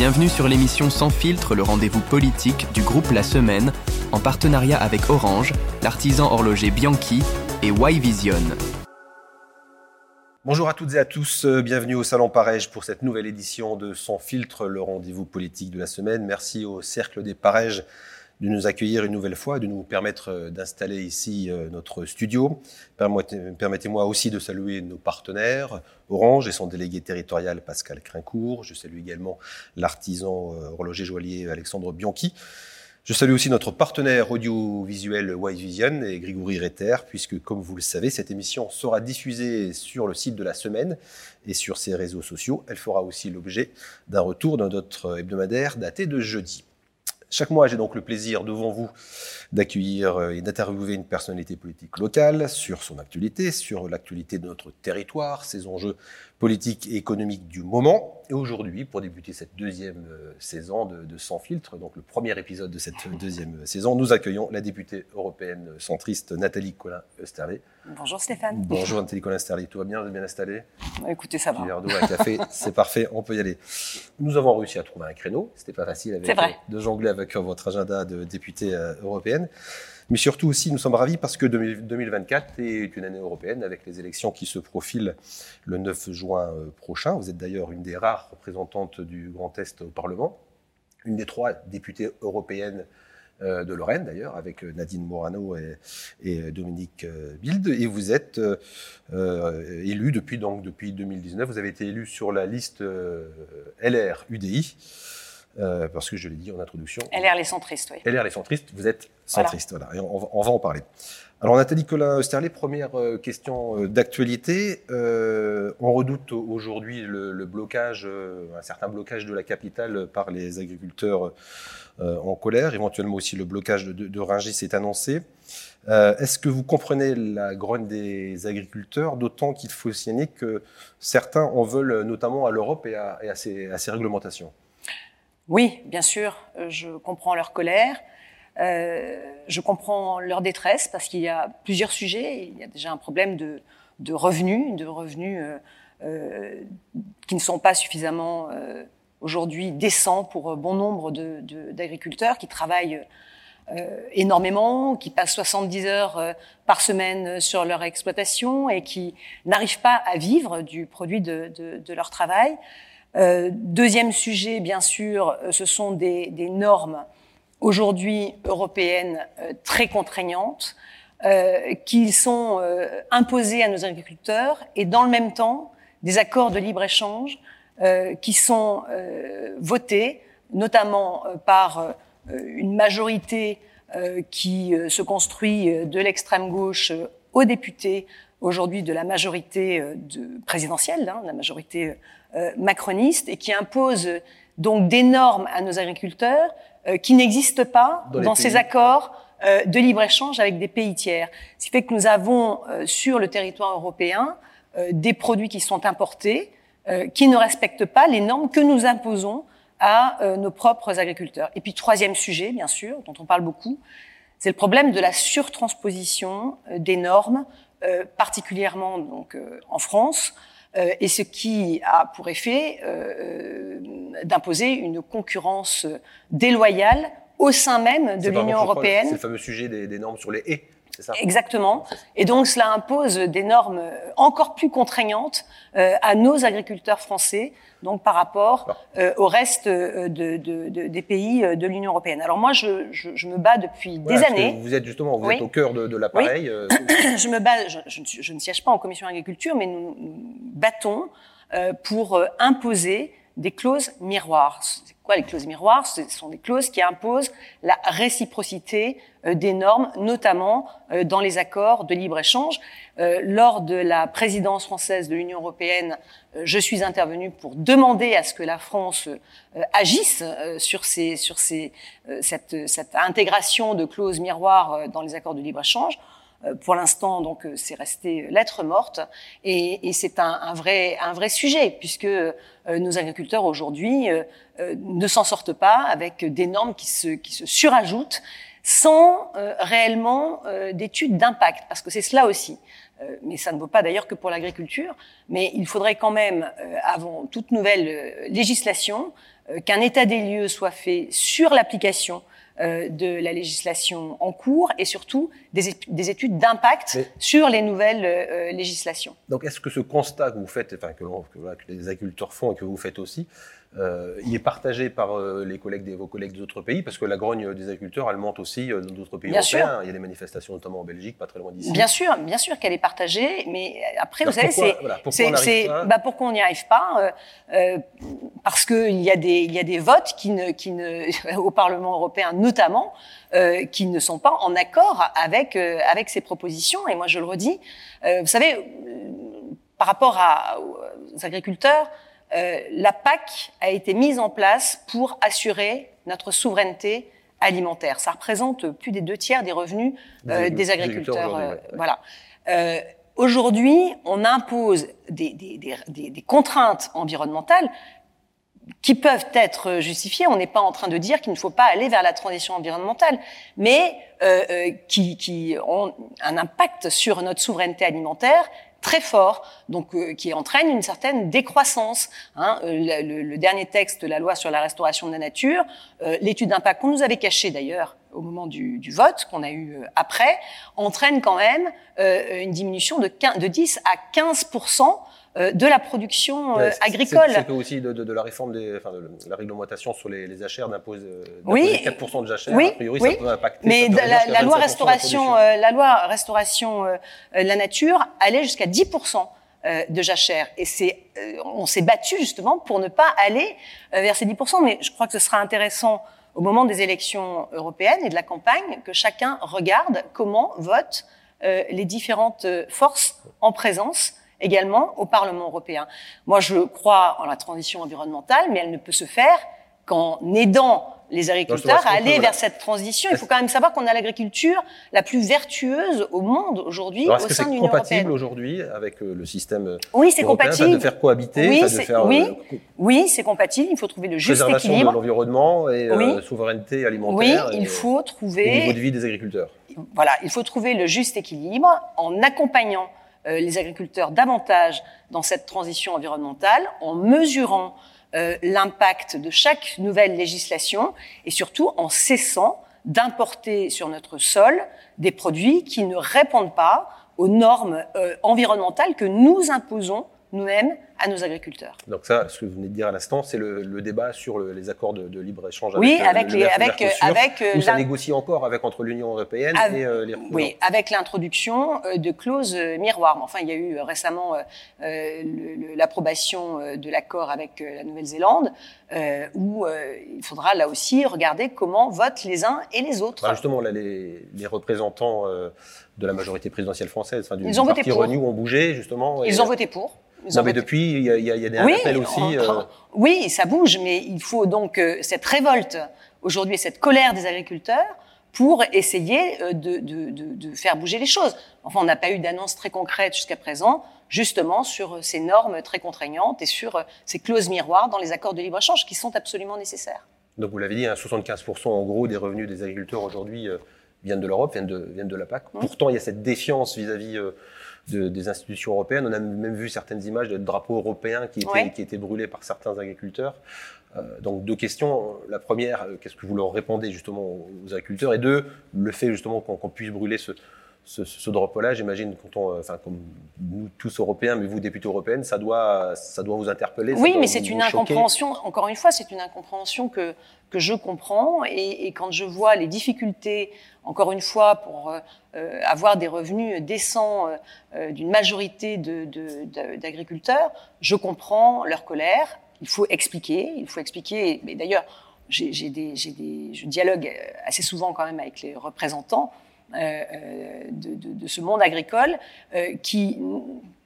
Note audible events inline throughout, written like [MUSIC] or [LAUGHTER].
Bienvenue sur l'émission Sans filtre, le rendez-vous politique du groupe La Semaine, en partenariat avec Orange, l'artisan horloger Bianchi et Y Vision. Bonjour à toutes et à tous, euh, bienvenue au Salon Parège pour cette nouvelle édition de Sans filtre, le rendez-vous politique de la semaine. Merci au Cercle des Parèges de nous accueillir une nouvelle fois, de nous permettre euh, d'installer ici euh, notre studio. Permettez-moi aussi de saluer nos partenaires, Orange et son délégué territorial Pascal Crincourt. Je salue également l'artisan euh, horloger joaillier Alexandre Bianchi. Je salue aussi notre partenaire audiovisuel Wise Vision et Grigory Retter, puisque, comme vous le savez, cette émission sera diffusée sur le site de la semaine et sur ses réseaux sociaux. Elle fera aussi l'objet d'un retour dans notre hebdomadaire daté de jeudi. Chaque mois, j'ai donc le plaisir devant vous d'accueillir euh, et d'interviewer une personnalité politique locale sur son actualité, sur l'actualité de notre territoire, ses enjeux politiques et économiques du moment. Et aujourd'hui, pour débuter cette deuxième euh, saison de, Sans filtre, donc le premier épisode de cette [LAUGHS] deuxième saison, nous accueillons la députée européenne centriste Nathalie Colin-Österlé. Bonjour Stéphane. Bonjour Nathalie Colin-Österlé. Tout va bien Vous êtes bien installé Écoutez, ça va. Un d'eau, un café, c'est parfait, on peut y aller. Nous avons réussi à trouver un créneau. C'était pas facile avec, vrai. de jongler avec votre agenda de députée euh, européenne. Mais surtout aussi, nous sommes ravis parce que 2024 est une année européenne avec les élections qui se profilent le 9 juin euh, prochain. Vous êtes d'ailleurs une des rares représentantes du Grand Est au Parlement, une des trois députées européennes euh, de Lorraine d'ailleurs, avec euh, Nadine Morano et, Dominique Bild. Et vous êtes élu depuis, donc, depuis 2019. Vous avez été élu sur la liste LR-UDI. Euh, parce que je l'ai dit en introduction. LR les centristes, oui. LR les centristes, vous êtes centriste, voilà. Et on, va, en parler. Alors Nathalie Colin-Sterlet, première euh, question euh, d'actualité. on redoute aujourd'hui le, blocage, un certain blocage de la capitale par les agriculteurs en colère, éventuellement aussi le blocage de, de, Rungis est annoncé. Est-ce que vous comprenez la grogne des agriculteurs, d'autant qu'il faut signaler que certains en veulent notamment à l'Europe et, à, à ses réglementations? Oui, bien sûr, euh, je comprends leur colère, euh, je comprends leur détresse parce qu'il y a plusieurs sujets. Il y a déjà un problème de, revenus, de revenus euh, qui ne sont pas suffisamment aujourd'hui décents pour bon nombre d'agriculteurs qui travaillent énormément, qui passent 70 heures par semaine sur leur exploitation et qui n'arrivent pas à vivre du produit de leur travail. Euh, deuxième sujet, bien sûr, euh, ce sont des, normes aujourd'hui européennes euh, très contraignantes qui sont imposées à nos agriculteurs et dans le même temps des accords de libre-échange qui sont votés notamment par une majorité qui se construit de l'extrême gauche aux députés aujourd'hui de la majorité de, présidentielle, hein, la majorité euh, macroniste et qui impose donc des normes à nos agriculteurs euh, qui n'existent pas dans, ces accords euh, de libre-échange avec des pays tiers. Ce qui fait que nous avons sur le territoire européen des produits qui sont importés, qui ne respectent pas les normes que nous imposons à nos propres agriculteurs. Et puis troisième sujet, bien sûr, dont on parle beaucoup, c'est le problème de la surtransposition des normes, particulièrement donc en France, euh, et ce qui a pour effet euh, d'imposer une concurrence déloyale au sein même de l'Union européenne. C'est le fameux sujet des, des normes sur les haies. Ça Exactement. Et donc cela impose des normes encore plus contraignantes euh, à nos agriculteurs français, donc par rapport euh, au reste euh, de, de, de, des pays de l'Union européenne. Alors moi, je, je, je me bats depuis des années. Vous êtes justement, vous êtes au cœur de, l'appareil. [COUGHS] je me bats. Je, je, ne siège pas en commission agriculture, mais nous, nous battons pour imposer des clauses miroirs. C'est quoi les clauses miroirs Ce sont des clauses qui imposent la réciprocité euh, des normes, notamment euh, dans les accords de libre-échange. Euh, lors de la présidence française de l'Union européenne, je suis intervenue pour demander à ce que la France agisse sur, ces, sur ces, cette, cette intégration de clauses miroirs dans les accords de libre-échange. Pour l'instant, donc, c'est resté lettre morte, et, c'est un, vrai, un vrai sujet puisque nos agriculteurs aujourd'hui ne s'en sortent pas avec des normes qui se, qui se surajoutent sans réellement d'études d'impact, parce que c'est cela aussi. mais ça ne vaut pas d'ailleurs que pour l'agriculture. Mais il faudrait quand même, avant toute nouvelle législation, qu'un état des lieux soit fait sur l'application de la législation en cours et surtout des, des études d'impact sur les nouvelles législations. Donc est-ce que ce constat que vous faites, enfin que, que, les agriculteurs font et que vous faites aussi, euh, il est partagé par euh, les collègues des, vos collègues des autres pays, parce que la grogne des agriculteurs, elle monte aussi euh, dans d'autres pays bien européens. Sûr. Il y a des manifestations, notamment en Belgique, pas très loin d'ici. Bien sûr, bien sûr qu'elle est partagée, mais après, vous savez, c'est voilà, pourquoi, bah, pourquoi on n'y arrive pas euh, Parce qu'il y a des il y a des votes qui ne qui ne [LAUGHS] au Parlement européen notamment euh, qui ne sont pas en accord avec avec ces propositions. Et moi, je le redis, vous savez, par rapport à, aux agriculteurs. Euh, la PAC a été mise en place pour assurer notre souveraineté alimentaire. Ça représente plus des deux tiers des revenus euh, des, des, agriculteurs. Euh. Voilà. Euh, aujourd'hui, on impose des, des, des, contraintes environnementales qui peuvent être justifiées. On n'est pas en train de dire qu'il ne faut pas aller vers la transition environnementale, mais euh, qui, qui ont un impact sur notre souveraineté alimentaire très fort, donc euh, qui entraîne une certaine décroissance. Hein. Le, le, le, dernier texte la loi sur la restauration de la nature, euh, l'étude d'impact qu'on nous avait cachée d'ailleurs au moment du, du vote qu'on a eu après, entraîne quand même euh, une diminution de, 15, de 10 à 15 de la production euh, agricole. C'est peu aussi de, de, de, la réforme des, enfin, de la réglementation sur les, les jachères d'impose oui, 4% de jachères. Oui, a priori, oui. ça peut impacter. Mais la, la, loi restauration, euh, la loi restauration euh, la nature allait jusqu'à 10% de jachères. Et c'est, on s'est battu justement pour ne pas aller vers ces 10%. Mais je crois que ce sera intéressant au moment des élections européennes et de la campagne que chacun regarde comment votent les différentes forces en présence également au Parlement européen. Moi, je crois en la transition environnementale, mais elle ne peut se faire qu'en aidant les agriculteurs à aller vers cette transition. Il faut quand même savoir qu'on a l'agriculture la plus vertueuse au monde aujourd'hui au sein de l'Union européenne. C'est compatible aujourd'hui avec le système Oui, c'est compatible. De faire cohabiter, oui, de faire oui, euh, oui c'est compatible. Il faut trouver le juste équilibre. de l'environnement et oui. euh, souveraineté alimentaire. Oui, il faut trouver le niveau de vie des agriculteurs. Voilà, il faut trouver le juste équilibre en accompagnant euh, les agriculteurs davantage dans cette transition environnementale, en mesurant euh, l'impact de chaque nouvelle législation et surtout en cessant d'importer sur notre sol des produits qui ne répondent pas aux normes euh, environnementales que nous imposons nous-mêmes à nos agriculteurs. Donc ça, ce que vous venez de dire à l'instant, c'est le, le, débat sur le, les accords de, de libre-échange oui, avec, avec, les, avec, avec où ça négocie encore avec entre l'Union européenne avec, et euh, les Oui, avec l'introduction de clauses miroirs. Enfin, il y a eu récemment euh, l'approbation de l'accord avec la Nouvelle-Zélande, euh, où il faudra là aussi regarder comment votent les uns et les autres. Bah justement, là, les, les représentants de la majorité présidentielle française, enfin, du, Ils ont du parti voté pour. Renew ont bougé justement. Ils et, ont voté pour. Ils non, mais depuis, il y a, il y a des oui, appels aussi. on, euh... Oui, ça bouge, mais il faut donc euh, cette révolte aujourd'hui, cette colère des agriculteurs pour essayer euh, de, de, de, de, faire bouger les choses. Enfin, on n'a pas eu d'annonce très concrète jusqu'à présent, justement sur ces normes très contraignantes et sur ces clauses miroirs dans les accords de libre-échange qui sont absolument nécessaires. Donc, vous l'avez dit, hein, 75% en gros des revenus des agriculteurs aujourd'hui euh, viennent de l'Europe, viennent de, viennent de la PAC. Mmh. Pourtant, il y a cette défiance vis-à-vis -vis, de, des institutions européennes. On a même vu certaines images de drapeaux européens qui étaient, ouais. qui étaient brûlés par certains agriculteurs. Euh, donc deux questions. La première, qu'est-ce que vous leur répondez justement aux agriculteurs? Et deux, le fait justement qu'on qu puisse brûler ce, ce, ce drapeau-là, j'imagine, quand on, enfin, comme nous tous Européens, mais vous députées européennes, ça doit, ça doit vous interpeller. Oui, mais c'est une incompréhension. Encore une fois, c'est une incompréhension que que je comprends et, et, quand je vois les difficultés, encore une fois, pour euh, avoir des revenus décents euh, d'une majorité d'agriculteurs, de, de, je comprends leur colère. Il faut expliquer, il faut expliquer. Mais d'ailleurs, j'ai des, des, je dialogue assez souvent quand même avec les représentants euh, de, de, de, ce monde agricole euh, qui,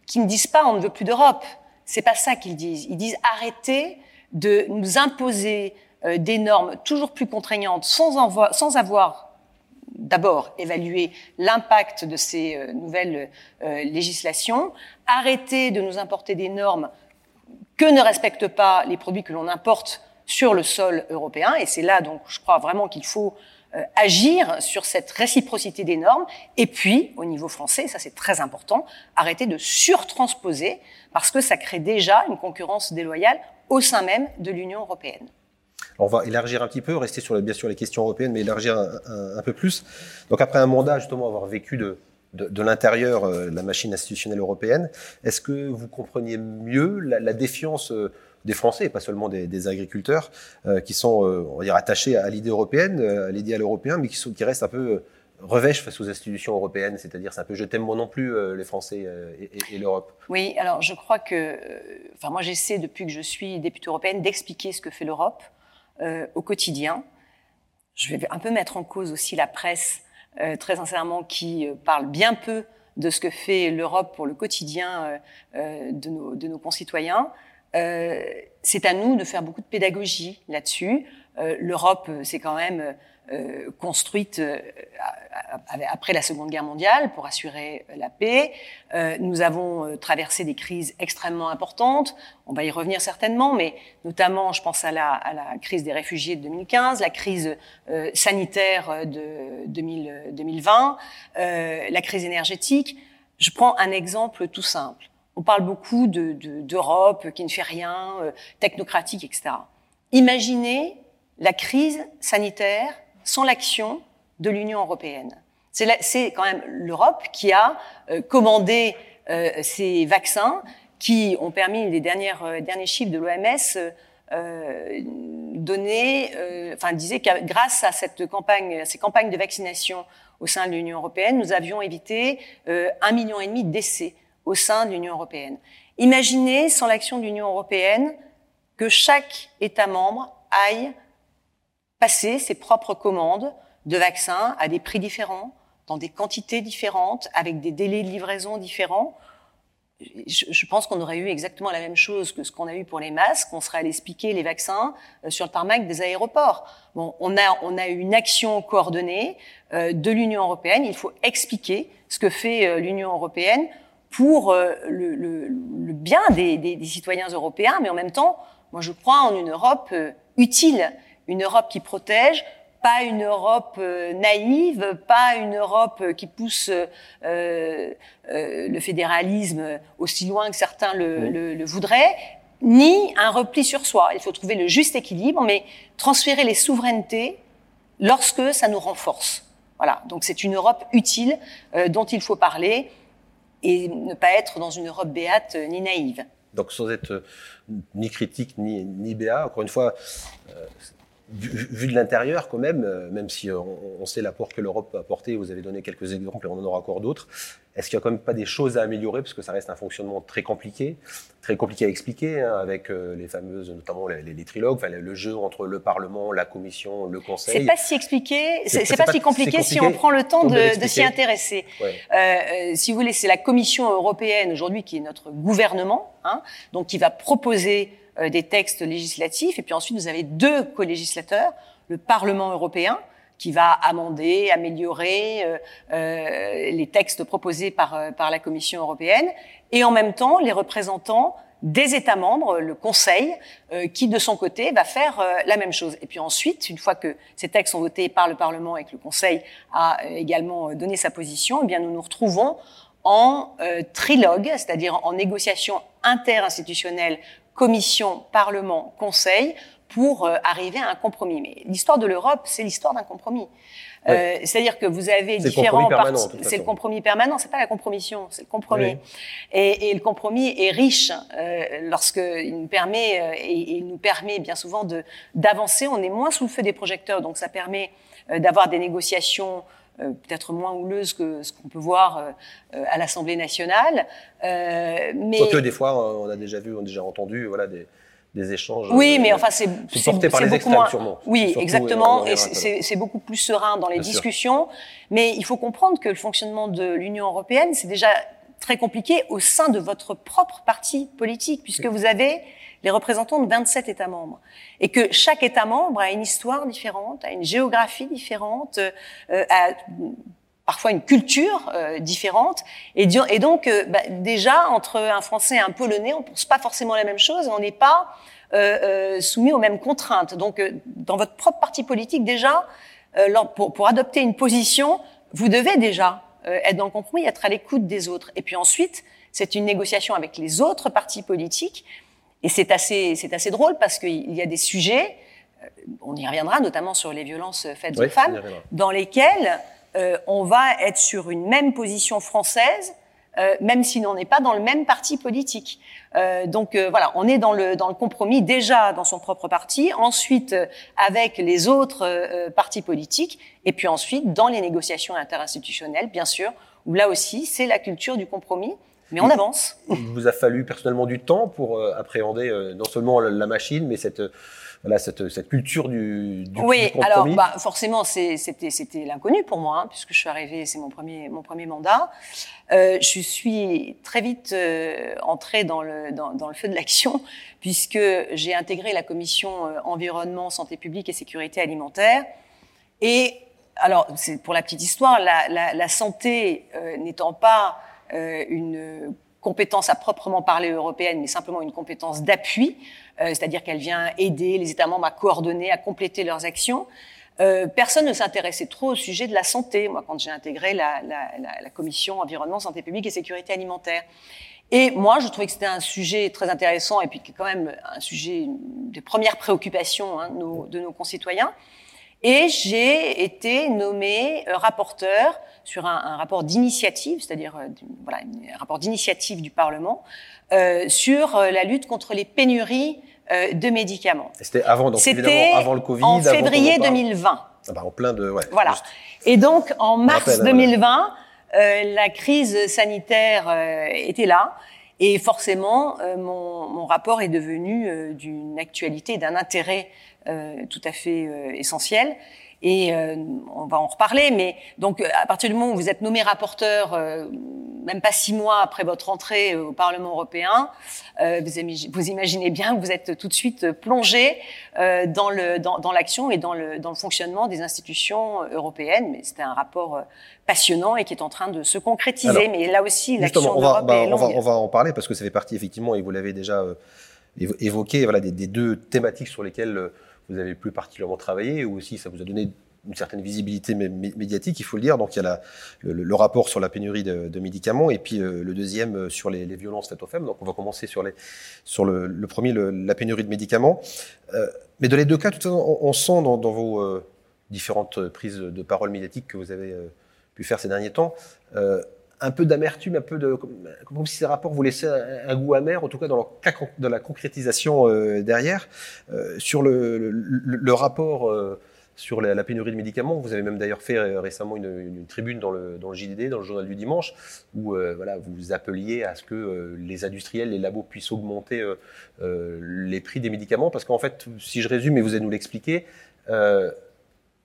qui ne disent pas on ne veut plus d'Europe. C'est pas ça qu'ils disent. Ils disent arrêtez de nous imposer euh, des normes toujours plus contraignantes sans, sans avoir d'abord évalué l'impact de ces euh, nouvelles euh, législations, arrêter de nous importer des normes que ne respectent pas les produits que l'on importe sur le sol européen. Et c'est là donc je crois vraiment qu'il faut agir sur cette réciprocité des normes. Et puis, au niveau français, ça c'est très important, arrêter de surtransposer parce que ça crée déjà une concurrence déloyale au sein même de l'Union européenne. On va élargir un petit peu, rester sur bien sûr les questions européennes, mais élargir un, peu plus. Donc après un mandat, justement, avoir vécu de, de, l'intérieur euh, la machine institutionnelle européenne, est-ce que vous compreniez mieux la, défiance euh, des Français, pas seulement des, agriculteurs, euh, qui sont, on va dire, attachés à l'idée européenne, à l'idéal européen, mais qui, restent un peu revêche face aux institutions européennes, c'est-à-dire c'est un peu je t'aime moi non plus euh, les Français euh, et, l'Europe. Oui, alors je crois que, euh, enfin moi j'essaie depuis que je suis députée européenne d'expliquer ce que fait l'Europe au quotidien. Je vais un peu mettre en cause aussi la presse, très sincèrement, qui parle bien peu de ce que fait l'Europe pour le quotidien de, nos, concitoyens. C'est à nous de faire beaucoup de pédagogie là-dessus. L'Europe, c'est quand même euh, construite euh, après la Seconde Guerre mondiale pour assurer la paix. Euh, nous avons traversé des crises extrêmement importantes. On va y revenir certainement, mais notamment, je pense à la, à la crise des réfugiés de 2015, la crise sanitaire de 2000, 2020, la crise énergétique. Je prends un exemple tout simple. On parle beaucoup d'Europe de, qui ne fait rien, technocratique, etc. Imaginez la crise sanitaire sans l'action de l'Union européenne. C'est quand même l'Europe qui a euh, commandé euh, ces vaccins qui ont permis, les dernières, euh, derniers chiffres de l'OMS euh, donnaient, enfin disaient que grâce à cette campagne, à ces campagnes de vaccination au sein de l'Union européenne, nous avions évité un million et demi de décès au sein de l'Union européenne. Imaginez, sans l'action de l'Union européenne, que chaque État membre aille passer ses propres commandes de vaccins à des prix différents, dans des quantités différentes, avec des délais de livraison différents. Je, pense qu'on aurait eu exactement la même chose que ce qu'on a eu pour les masques. On serait allé expliquer les vaccins euh, sur le tarmac des aéroports. Bon, on a, on a une action coordonnée euh, de l'Union européenne. Il faut expliquer ce que fait euh, l'Union européenne pour le, le, le, bien des, des, des, citoyens européens, mais en même temps, moi je crois en une Europe utile une Europe qui protège, pas une Europe euh, naïve, pas une Europe euh, qui pousse euh, le fédéralisme aussi loin que certains le, voudraient, ni un repli sur soi. Il faut trouver le juste équilibre, mais transférer les souverainetés lorsque ça nous renforce. Voilà. Donc c'est une Europe utile dont il faut parler et ne pas être dans une Europe béate ni naïve. Donc sans être ni critique ni, ni béat, encore une fois, vu, de l'intérieur, quand même, euh, même si euh, on, sait l'apport que l'Europe peut apporter, vous avez donné quelques exemples et on en aura encore d'autres, est-ce qu'il n'y a quand même pas des choses à améliorer parce que ça reste un fonctionnement très compliqué, très compliqué à expliquer, hein, avec euh, les fameuses, notamment les, trilogues, enfin, le jeu entre le Parlement, la Commission, le Conseil. C'est pas si expliqué, c'est pas, si compliqué, si on prend le temps de, de s'y intéresser. Euh, si vous voulez, c'est la Commission européenne aujourd'hui qui est notre gouvernement, hein, donc qui va proposer euh, des textes législatifs. Et puis ensuite, vous avez deux co-législateurs, le Parlement européen, qui va amender, améliorer euh, euh, les textes proposés par, par la Commission européenne, et en même temps les représentants des États membres, le Conseil, qui de son côté va faire la même chose. Et puis ensuite, une fois que ces textes sont votés par le Parlement et que le Conseil a également donné sa position, eh bien nous nous retrouvons en trilogue, c'est-à-dire en négociation interinstitutionnelle commission, parlement, conseil, pour euh, arriver à un compromis. Mais l'histoire de l'Europe, c'est l'histoire d'un compromis. Euh, C'est-à-dire que vous avez différents partis. C'est le compromis permanent, c'est pas la compromission, c'est le compromis. Et, et, le compromis est riche euh, lorsqu'il nous permet euh, et, et, il nous permet bien souvent de d'avancer. On est moins sous le feu des projecteurs, donc ça permet euh, d'avoir des négociations euh, peut-être moins houleuse que ce qu'on peut voir euh, euh, à l'Assemblée nationale. mais Quoique des fois, on a déjà vu, on a déjà entendu, voilà, des, des échanges. Oui, mais enfin, c'est porté par les extrêmes, moins... sûrement. Oui, exactement. Et c'est beaucoup plus serein dans les discussions. Mais il faut comprendre que le fonctionnement de l'Union européenne, c'est déjà très compliqué au sein de votre propre parti politique, puisque vous avez les représentants de 27 États membres. Et que chaque État membre a une histoire différente, a une géographie différente, euh, a parfois une culture euh, différente. Et, et donc, euh, bah, déjà, entre un Français et un Polonais, on pense pas forcément la même chose, on n'est pas euh, soumis aux mêmes contraintes. Donc, dans votre propre parti politique, déjà, pour, pour, adopter une position, vous devez déjà être dans le compromis, être à l'écoute des autres. Et puis ensuite, c'est une négociation avec les autres partis politiques. Et c'est assez, c'est assez drôle parce qu'il y a des sujets, on y reviendra notamment sur les violences faites aux femmes, dans lesquels on va être sur une même position française euh, même si l'on n'est pas dans le même parti politique. Euh, donc euh, voilà, on est dans le, dans le compromis déjà dans son propre parti, ensuite avec les autres partis politiques, et puis ensuite dans les négociations interinstitutionnelles, bien sûr, où là aussi c'est la culture du compromis. Mais on avance. Il vous a fallu personnellement du temps pour appréhender non seulement la machine, mais cette voilà cette, cette culture du, du oui alors bah, forcément c'était l'inconnu pour moi hein, puisque je suis arrivée c'est mon premier mon premier mandat. Euh, je suis très vite euh, entrée dans le dans, dans le feu de l'action [LAUGHS] puisque j'ai intégré la commission euh, environnement santé publique et sécurité alimentaire. Et alors c'est pour la petite histoire la, la, la santé euh, n'étant pas une compétence à proprement parler européenne, mais simplement une compétence d'appui, euh, c'est-à-dire qu'elle vient aider les États membres à coordonner, à compléter leurs actions. Euh, personne ne s'intéressait trop au sujet de la santé, moi, quand j'ai intégré la, la, la, la, commission environnement, santé publique et sécurité alimentaire. Et moi, je trouvais que c'était un sujet très intéressant et puis quand même un sujet de première préoccupation hein, de, nos, de nos concitoyens. Et j'ai été nommé euh, rapporteur sur un, un rapport d'initiative, c'est-à-dire euh, voilà, un rapport d'initiative du Parlement euh, sur euh, la lutte contre les pénuries euh, de médicaments. C'était avant, donc évidemment avant le Covid. En février 2020. Ah bah, en plein de, ouais, Voilà. Juste. Et donc en mars 2020, la crise sanitaire était là. Et forcément, mon, mon, rapport est devenu d'une actualité, d'un intérêt euh, tout à fait euh, essentiel. Et euh, on va en reparler, mais donc à partir du moment où vous êtes nommé rapporteur, même pas six mois après votre entrée au Parlement européen, vous, vous, imaginez bien que vous êtes tout de suite plongé dans le dans, dans l'action et dans le dans le fonctionnement des institutions européennes. Mais c'était un rapport passionnant et qui est en train de se concrétiser. Alors, mais là aussi, l'action d'Europe bah, est longue. On va, on va en parler parce que ça fait partie effectivement, et vous l'avez déjà évoqué, voilà, des, des, deux thématiques sur lesquelles vous avez plus particulièrement travaillé, ou aussi ça vous a donné une certaine visibilité médiatique, il faut le dire. Donc il y a le, rapport sur la pénurie de, médicaments et puis euh, le deuxième euh, sur les, violences faites aux femmes. Donc on va commencer sur, le, le premier, la pénurie de médicaments. Euh, mais dans les deux cas, tout on, on sent dans, vos différentes prises de parole médiatiques que vous avez pu faire ces derniers temps, un peu d'amertume, un peu de comme si ces rapports vous laissaient un, goût amer, en tout cas dans, leur, dans la concrétisation euh, derrière. Euh, sur le, rapport euh, sur la, la, pénurie de médicaments, vous avez même d'ailleurs fait récemment une, une, une, tribune dans le, JDD, dans le journal du dimanche, où voilà, vous appeliez à ce que les industriels, les labos puissent augmenter les prix des médicaments, parce qu'en fait, si je résume, et vous allez nous l'expliquer,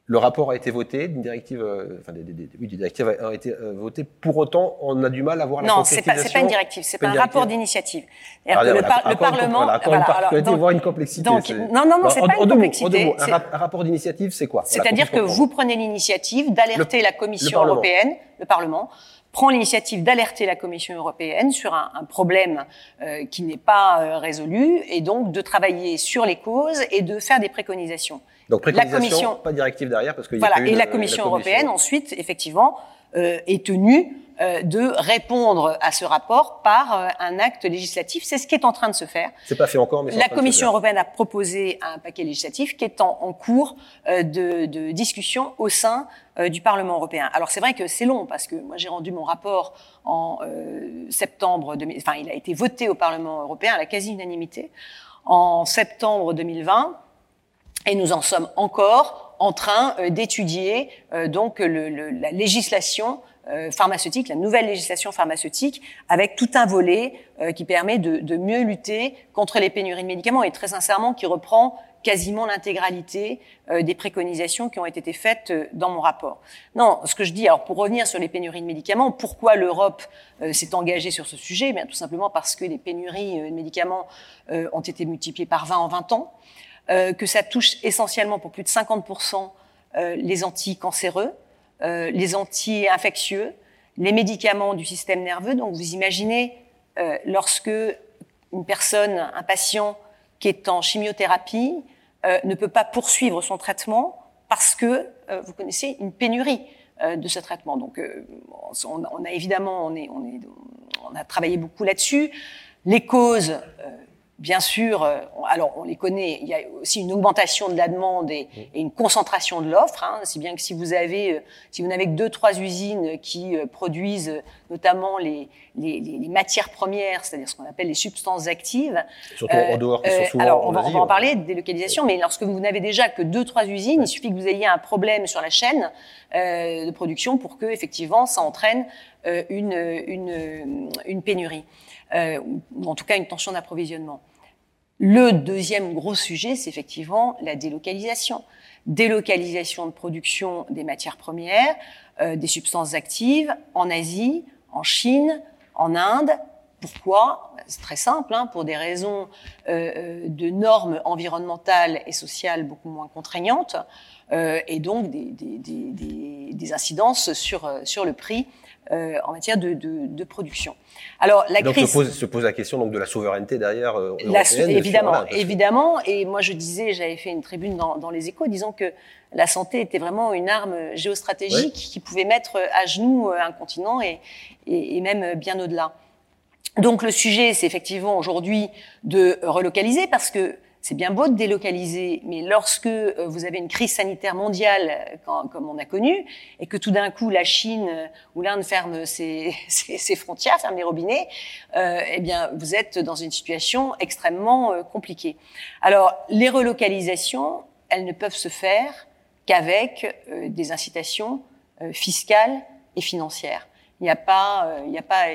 le rapport a été voté, une directive, euh, enfin des, des, des, oui, des directives ont été euh, votées. Pour autant, on a du mal à voir la non, concrétisation. Non, c'est pas, pas une directive, c'est pas un rapport d'initiative. Ah, le, par, le Parlement, voilà, voilà, une particularité, voire une complexité. Donc, non, non, non, c'est pas une complexité. Mots, un, un, rapport d'initiative, c'est quoi? C'est-à-dire que vous prenez l'initiative d'alerter la Commission européenne, le Parlement, prend l'initiative d'alerter la Commission européenne sur un, un problème euh, qui n'est pas euh, résolu et donc de travailler sur les causes et de faire des préconisations. Donc préconisation, la commission, pas directive derrière parce que voilà, y a et la commission, la commission, européenne ensuite effectivement euh, est tenue euh, de répondre à ce rapport par euh, un acte législatif. C'est ce qui est en train de se faire. C'est pas fait encore, mais la Commission européenne a proposé un paquet législatif qui est en, en cours euh, de, de, discussion au sein du Parlement européen. Alors c'est vrai que c'est long parce que moi j'ai rendu mon rapport en septembre, 2000, enfin il a été voté au Parlement européen à la quasi-unanimité en septembre 2020 et nous en sommes encore en train euh, d'étudier euh, donc le, le, la législation euh, pharmaceutique, la nouvelle législation pharmaceutique, avec tout un volet qui permet de, de, mieux lutter contre les pénuries de médicaments et très sincèrement qui reprend quasiment l'intégralité des préconisations qui ont été faites dans mon rapport. Non, ce que je dis, alors pour revenir sur les pénuries de médicaments, pourquoi l'Europe s'est engagée sur ce sujet? Eh Bien tout simplement parce que les pénuries de médicaments ont été multipliées par 20 en 20 ans que ça touche essentiellement pour plus de 50% euh, les anticancéreux, euh, les anti-infectieux, les médicaments du système nerveux. Donc vous imaginez euh, lorsque une personne, un patient qui est en chimiothérapie, euh, ne peut pas poursuivre son traitement parce que vous connaissez une pénurie de ce traitement. Donc, on, a évidemment, on a travaillé beaucoup là-dessus. Les causes, Bien sûr, euh, alors on les connaît, il y a aussi une augmentation de la demande et, une concentration de l'offre, hein, si bien que si vous avez, euh, si vous n'avez que deux, trois usines qui euh, produisent notamment les, les, les matières premières, c'est-à-dire ce qu'on appelle les substances actives. Surtout en dehors, qui sont souvent alors on va, en parler de délocalisation, mais lorsque vous n'avez déjà que deux, trois usines, il suffit que vous ayez un problème sur la chaîne de production pour que effectivement ça entraîne une, une, une pénurie. Euh, ou en tout cas une tension d'approvisionnement. Le deuxième gros sujet, c'est effectivement la délocalisation. Délocalisation de production des matières premières, euh, des substances actives en Asie, en Chine, en Inde. Pourquoi? C'est très simple, hein, pour des raisons euh, euh de normes environnementales et sociales beaucoup moins contraignantes, euh, et donc des, des, des, des, incidences sur, sur le prix euh, en matière de, de, de, production. Alors la donc crise se pose, se pose, la question donc de la souveraineté derrière euh, européenne. évidemment, évidemment. Et moi je disais, j'avais fait une tribune dans, dans, les Échos disant que la santé était vraiment une arme géostratégique qui pouvait mettre à genoux un continent et, et, et même bien au-delà. Donc le sujet, c'est effectivement aujourd'hui de relocaliser parce que c'est bien beau de délocaliser, mais lorsque euh, vous avez une crise sanitaire mondiale, comme on a connu, et que tout d'un coup la Chine euh, ou l'Inde ferme [LAUGHS] ses, frontières, ferme les robinets, euh, eh bien vous êtes dans une situation extrêmement euh, compliquée. Alors les relocalisations, elles ne peuvent se faire qu'avec des incitations fiscales et financières. Il n'y a pas, il n'y a pas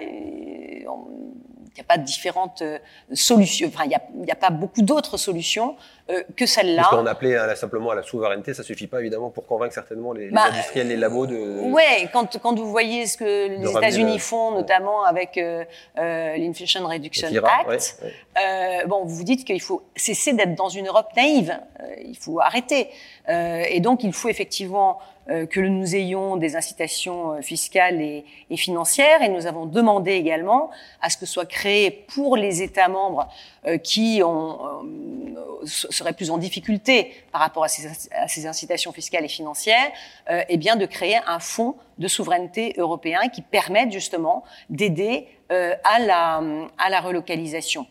n'y a pas de différentes euh, solutions. Enfin, il n'y a, a, pas beaucoup d'autres solutions euh, que celle-là. Parce qu'on appelait hein, simplement à la souveraineté, ça suffit pas évidemment pour convaincre certainement les, bah, industriels, les labos de. Ouais, quand quand vous voyez ce que les États-Unis font, notamment avec euh, euh l'Inflation Reduction Act, Euh, bon, vous vous dites qu'il faut cesser d'être dans une Europe naïve. il faut arrêter. et donc, il faut effectivement que nous ayons des incitations euh, fiscales et, financières et nous avons demandé également à ce que soit créé pour les États membres euh, qui ont, seraient plus en difficulté par rapport à ces, à ces incitations fiscales et financières, eh bien de créer un fonds de souveraineté européen qui permette justement d'aider à la, à la relocalisation.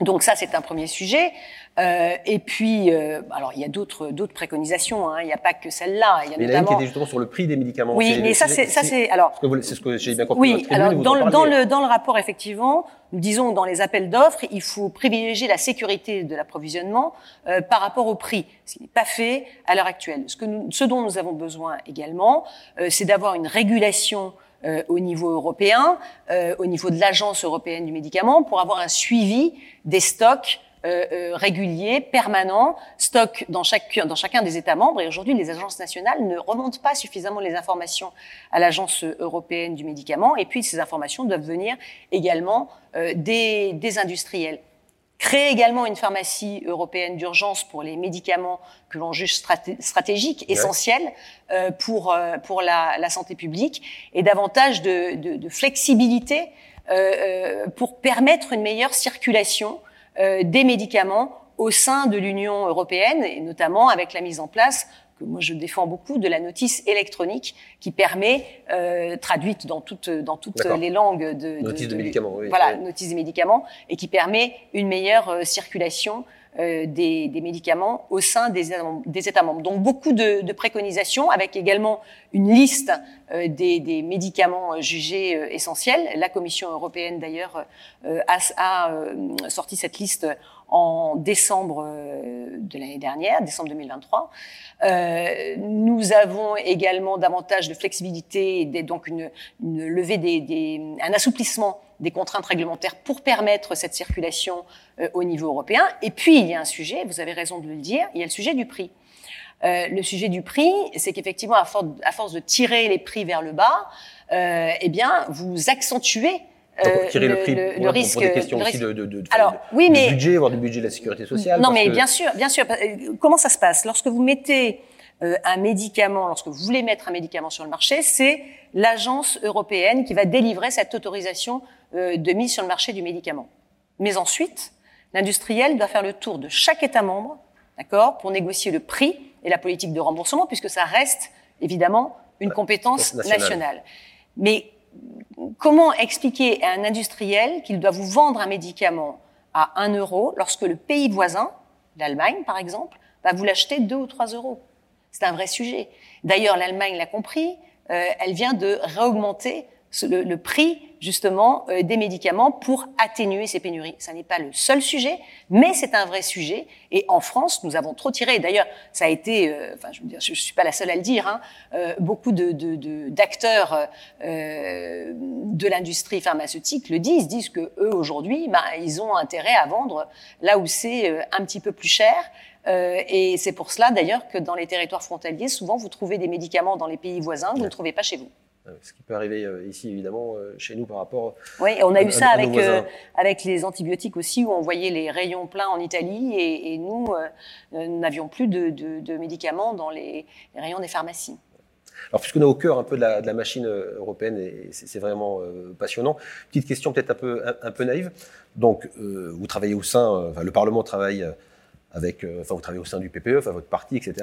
Donc ça, c'est un premier sujet. Euh, et puis, euh, alors il y a d'autres d'autres préconisations. Hein. Il n'y a pas que celle-là. Il y a mais notamment... qui était justement sur le prix des médicaments. Oui, mais ça c'est ça c'est alors. C'est ce que j'ai bien compris. Oui, alors dans le, dans le dans le rapport effectivement, nous disons dans les appels d'offres, il faut privilégier la sécurité de l'approvisionnement euh, par rapport au prix, ce qui n'est pas fait à l'heure actuelle. Ce que nous, ce dont nous avons besoin également, euh, c'est d'avoir une régulation euh, au niveau européen, euh, au niveau de l'Agence européenne du médicament, pour avoir un suivi des stocks euh, euh, réguliers, permanents, stocks dans, chacun des États membres. Et aujourd'hui, les agences nationales ne remontent pas suffisamment les informations à l'Agence européenne du médicament. Et puis, ces informations doivent venir également euh, des, des industriels. Créer également une pharmacie européenne d'urgence pour les médicaments que l'on juge stratégiques, essentiels euh, pour, euh, pour la, la, santé publique, et davantage de, de, de flexibilité euh, pour permettre une meilleure circulation euh, des médicaments au sein de l'Union européenne, et notamment avec la mise en place que moi je défends beaucoup de la notice électronique qui permet, euh, traduite dans toutes dans toutes les langues de, notice de, médicaments, oui, voilà, notice des médicaments, et qui permet une meilleure euh, circulation euh, des, des, médicaments au sein des, des, États membres. Donc beaucoup de, de, préconisations, avec également une liste euh, des, des, médicaments jugés euh, essentiels. La Commission européenne d'ailleurs euh, a, a sorti cette liste en décembre de l'année dernière, décembre 2023. Euh, nous avons également davantage de flexibilité, et donc une, levée des, des, un assouplissement des contraintes réglementaires pour permettre cette circulation euh, au niveau européen. Et puis, il y a un sujet, vous avez raison de le dire, il y a le sujet du prix. Euh, le sujet du prix, c'est qu'effectivement, à, à, force de tirer les prix vers le bas, euh, eh bien, vous accentuez euh, tirer le, prix le, risque, pour des questions aussi de, de, de, Alors, oui, mais, budget, voire du budget de la sécurité sociale. Non, mais bien sûr, bien sûr. Euh, comment ça se passe? Lorsque vous mettez euh, un médicament, lorsque vous voulez mettre un médicament sur le marché, c'est l'agence européenne qui va délivrer cette autorisation de mise sur le marché du médicament. Mais ensuite, l'industriel doit faire le tour de chaque État membre d'accord, pour négocier le prix et la politique de remboursement, puisque ça reste évidemment une compétence nationale. Mais comment expliquer à un industriel qu'il doit vous vendre un médicament à 1 euro lorsque le pays voisin, l'Allemagne par exemple, va vous l'acheter 2 ou 3 euros? C'est un vrai sujet. D'ailleurs, l'Allemagne l'a compris, euh, elle vient de réaugmenter le, prix justement euh, des médicaments pour atténuer ces pénuries. Ça n'est pas le seul sujet, mais c'est un vrai sujet. Et en France, nous avons trop tiré. D'ailleurs, ça a été, euh, enfin, je ne suis pas la seule à le dire, hein, euh, beaucoup d'acteurs de, de l'industrie pharmaceutique le disent, disent que eux aujourd'hui, bah, ils ont intérêt à vendre là où c'est un petit peu plus cher. et c'est pour cela d'ailleurs que dans les territoires frontaliers, souvent vous trouvez des médicaments dans les pays voisins que vous ne trouvez pas chez vous. Euh, ce qui peut arriver euh, ici, évidemment, euh, chez nous par rapport. Oui, on a eu ça avec, avec les antibiotiques aussi, où on voyait les rayons pleins en Italie et, et nous, n'avions plus de, de, de, médicaments dans les, rayons des pharmacies. Alors, puisqu'on est au cœur un peu de la, de la machine européenne, et c'est vraiment passionnant, petite question peut-être un peu, un, peu naïve. Donc, vous travaillez au sein, enfin, le Parlement travaille avec, euh, enfin, vous travaillez au sein du PPE, enfin, votre parti, etc.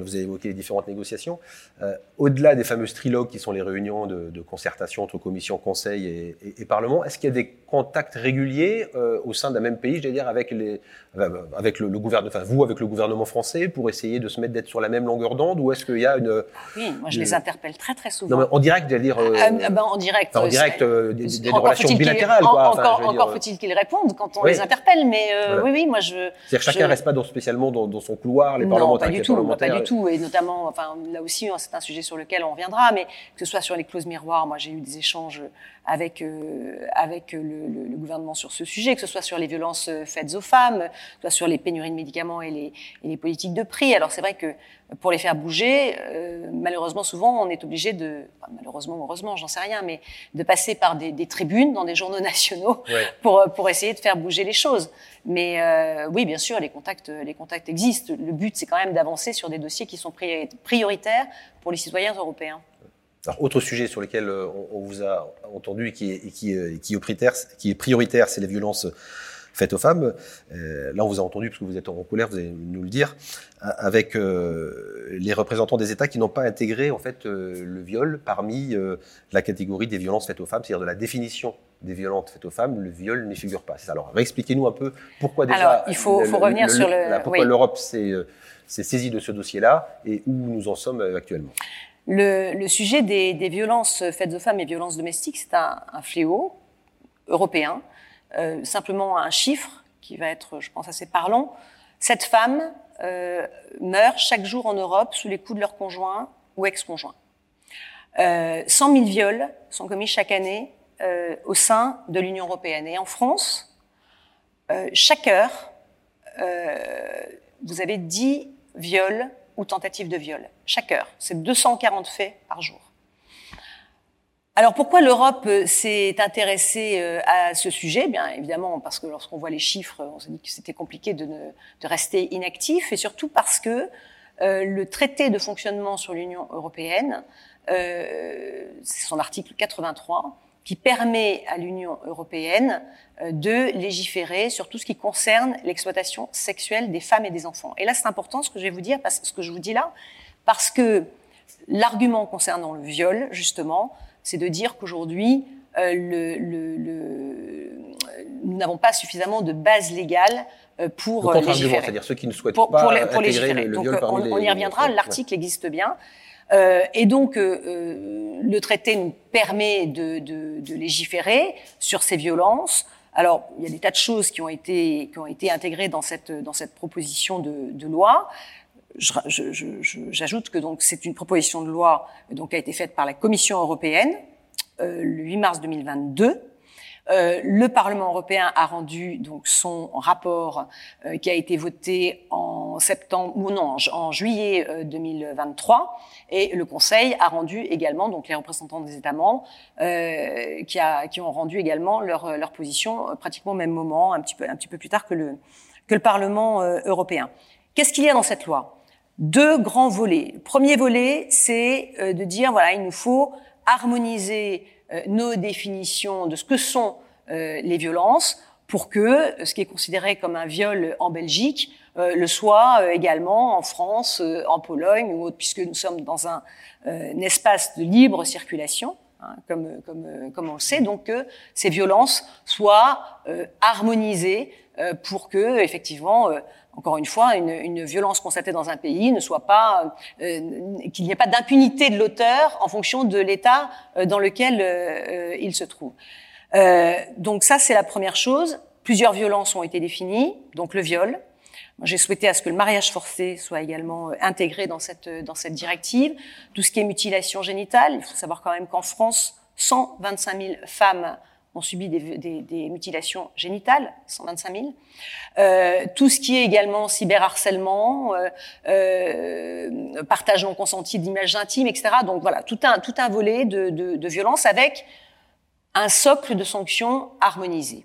Vous avez évoqué les différentes négociations. Euh, au-delà des fameuses trilogues qui sont les réunions de, de concertation entre commission, conseil et, et, et parlement, est-ce qu'il y a des contacts réguliers euh, au sein d'un même pays, je vais dire, avec les, avec le, le gouvernement, enfin, vous avec le gouvernement français, pour essayer de se mettre d'être sur la même longueur d'onde, ou est-ce qu'il y a une Oui, moi je les interpelle très très souvent. Non, mais en direct, j'allais dire. Ah, ben, en direct. en direct, des, des relations bilatérales, quoi. Encore, encore faut-il qu'ils répondent quand on les interpelle, mais oui, oui, moi je. C'est-à-dire chacun reste pas spécialement dans, son couloir, les non, parlementaires. Pas du tout, pas du tout. Et notamment, enfin, là aussi, hein, c'est un sujet sur lequel on reviendra, mais que ce soit sur les clauses miroirs, moi j'ai eu des échanges avec euh, avec le, le, le, gouvernement sur ce sujet, que ce soit sur les violences faites aux femmes, que ce soit sur les pénuries de médicaments et les, et les politiques de prix. Alors c'est vrai que pour les faire bouger, euh, malheureusement souvent on est obligé de, enfin, malheureusement heureusement, j'en sais rien, mais de passer par des, des tribunes dans des journaux [LAUGHS] nationaux ouais. pour pour essayer de faire bouger les choses. Mais euh, oui, bien sûr, les contacts les contacts existent. Le but c'est quand même d'avancer sur des dossiers qui sont prioritaires pour les citoyens européens. Alors, autre sujet sur lequel euh, on, vous a entendu et qui est, et qui, et qui est prioritaire, qui est prioritaire, c'est les violences faites aux femmes. Euh, là, on vous a entendu, parce que vous êtes en colère, vous allez nous le dire, avec euh, les représentants des États qui n'ont pas intégré en fait euh, le viol parmi euh, la catégorie des violences faites aux femmes, c'est-à-dire de la définition des violences faites aux femmes, le viol n'y figure pas. Alors, réexpliquez-nous un peu pourquoi déjà. Alors, il faut, le, faut revenir le, sur le. Pourquoi oui. l'Europe s'est saisie de ce dossier-là et où nous en sommes actuellement? Le, le sujet des, des, violences faites aux femmes et violences domestiques, c'est un, un, fléau européen. Euh, simplement un chiffre qui va être, je pense, assez parlant. Cette femme euh, meurt chaque jour en Europe sous les coups de leur conjoint ou ex-conjoint. Euh, 100 000 viols sont commis chaque année euh, au sein de l'Union européenne. Et en France, euh, chaque heure, vous avez 10 viols ou tentatives de viol. Chaque heure. C'est 240 faits par jour. Alors pourquoi l'Europe s'est intéressée à ce sujet? Bien évidemment parce que lorsqu'on voit les chiffres, on s'est dit que c'était compliqué de, ne, de, rester inactif, et surtout parce que euh, le traité de fonctionnement sur l'Union européenne, euh, c'est son article 83, qui permet à l'Union européenne euh, de légiférer sur tout ce qui concerne l'exploitation sexuelle des femmes et des enfants. Et là, c'est important ce que je vais vous dire, parce, ce que je vous dis là, parce que l'argument concernant le viol, justement, c'est de dire qu'aujourd'hui, euh, le, le, le, nous n'avons pas suffisamment de base légale euh, pour le légiférer. C'est-à-dire ceux qui ne souhaitent pour, pas pour, les, pour intégrer légiférer. le, donc, viol parmi on, les... on y reviendra, l'article existe bien. Euh, et donc, euh, le traité nous permet de, de, de, légiférer sur ces violences. Alors, il y a des tas de choses qui ont été, qui ont été intégrées dans cette, dans cette proposition de, de loi. J'ajoute que donc c'est une proposition de loi donc qui a été faite par la Commission européenne euh, le 8 mars 2022. Euh, le Parlement européen a rendu donc son rapport euh, qui a été voté en septembre ou non en, juillet euh, 2023 et le Conseil a rendu également donc les représentants des États membres euh, qui, a, qui ont rendu également leur, leur position euh, pratiquement au même moment un petit peu un petit peu plus tard que le que le Parlement européen. Qu'est-ce qu'il y a dans cette loi? Deux grands volets. Le premier volet, c'est de dire voilà il nous faut harmoniser euh, nos définitions de ce que sont euh, les violences pour que ce qui est considéré comme un viol en Belgique le soient également en France, en Pologne ou autre, puisque nous sommes dans un, un espace de libre circulation. Hein, comme, comme, comme on le sait, donc que ces violences soient harmonisées pour que, effectivement, encore une fois, une, une, violence constatée dans un pays ne soit pas euh, qu'il n'y ait pas d'impunité de l'auteur en fonction de l'état euh, dans lequel euh, il se trouve. donc ça, c'est la première chose. Plusieurs violences ont été définies, donc le viol. J'ai souhaité à ce que le mariage forcé soit également intégré dans cette dans cette directive. Tout ce qui est mutilation génitale, il faut savoir quand même qu'en France, 125 000 femmes ont subi des, mutilations génitales, 125 000. Euh, tout ce qui est également cyberharcèlement, euh, euh, partage non consenti d'images intimes, etc. Donc voilà, tout un, tout un volet de, de, de violence avec un socle de sanctions harmonisé.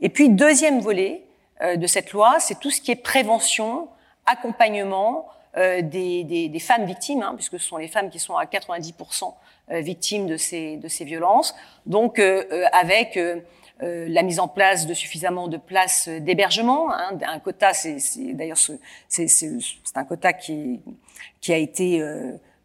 Et puis, deuxième volet de cette loi, c'est tout ce qui est prévention, accompagnement euh, des, des, des, femmes victimes, hein, puisque ce sont les femmes qui sont à 90% euh, victimes de ces, de ces violences. Donc, euh, euh, avec la mise en place de suffisamment de places d'hébergement, hein, un quota, c'est d'ailleurs c'est un quota qui, qui a été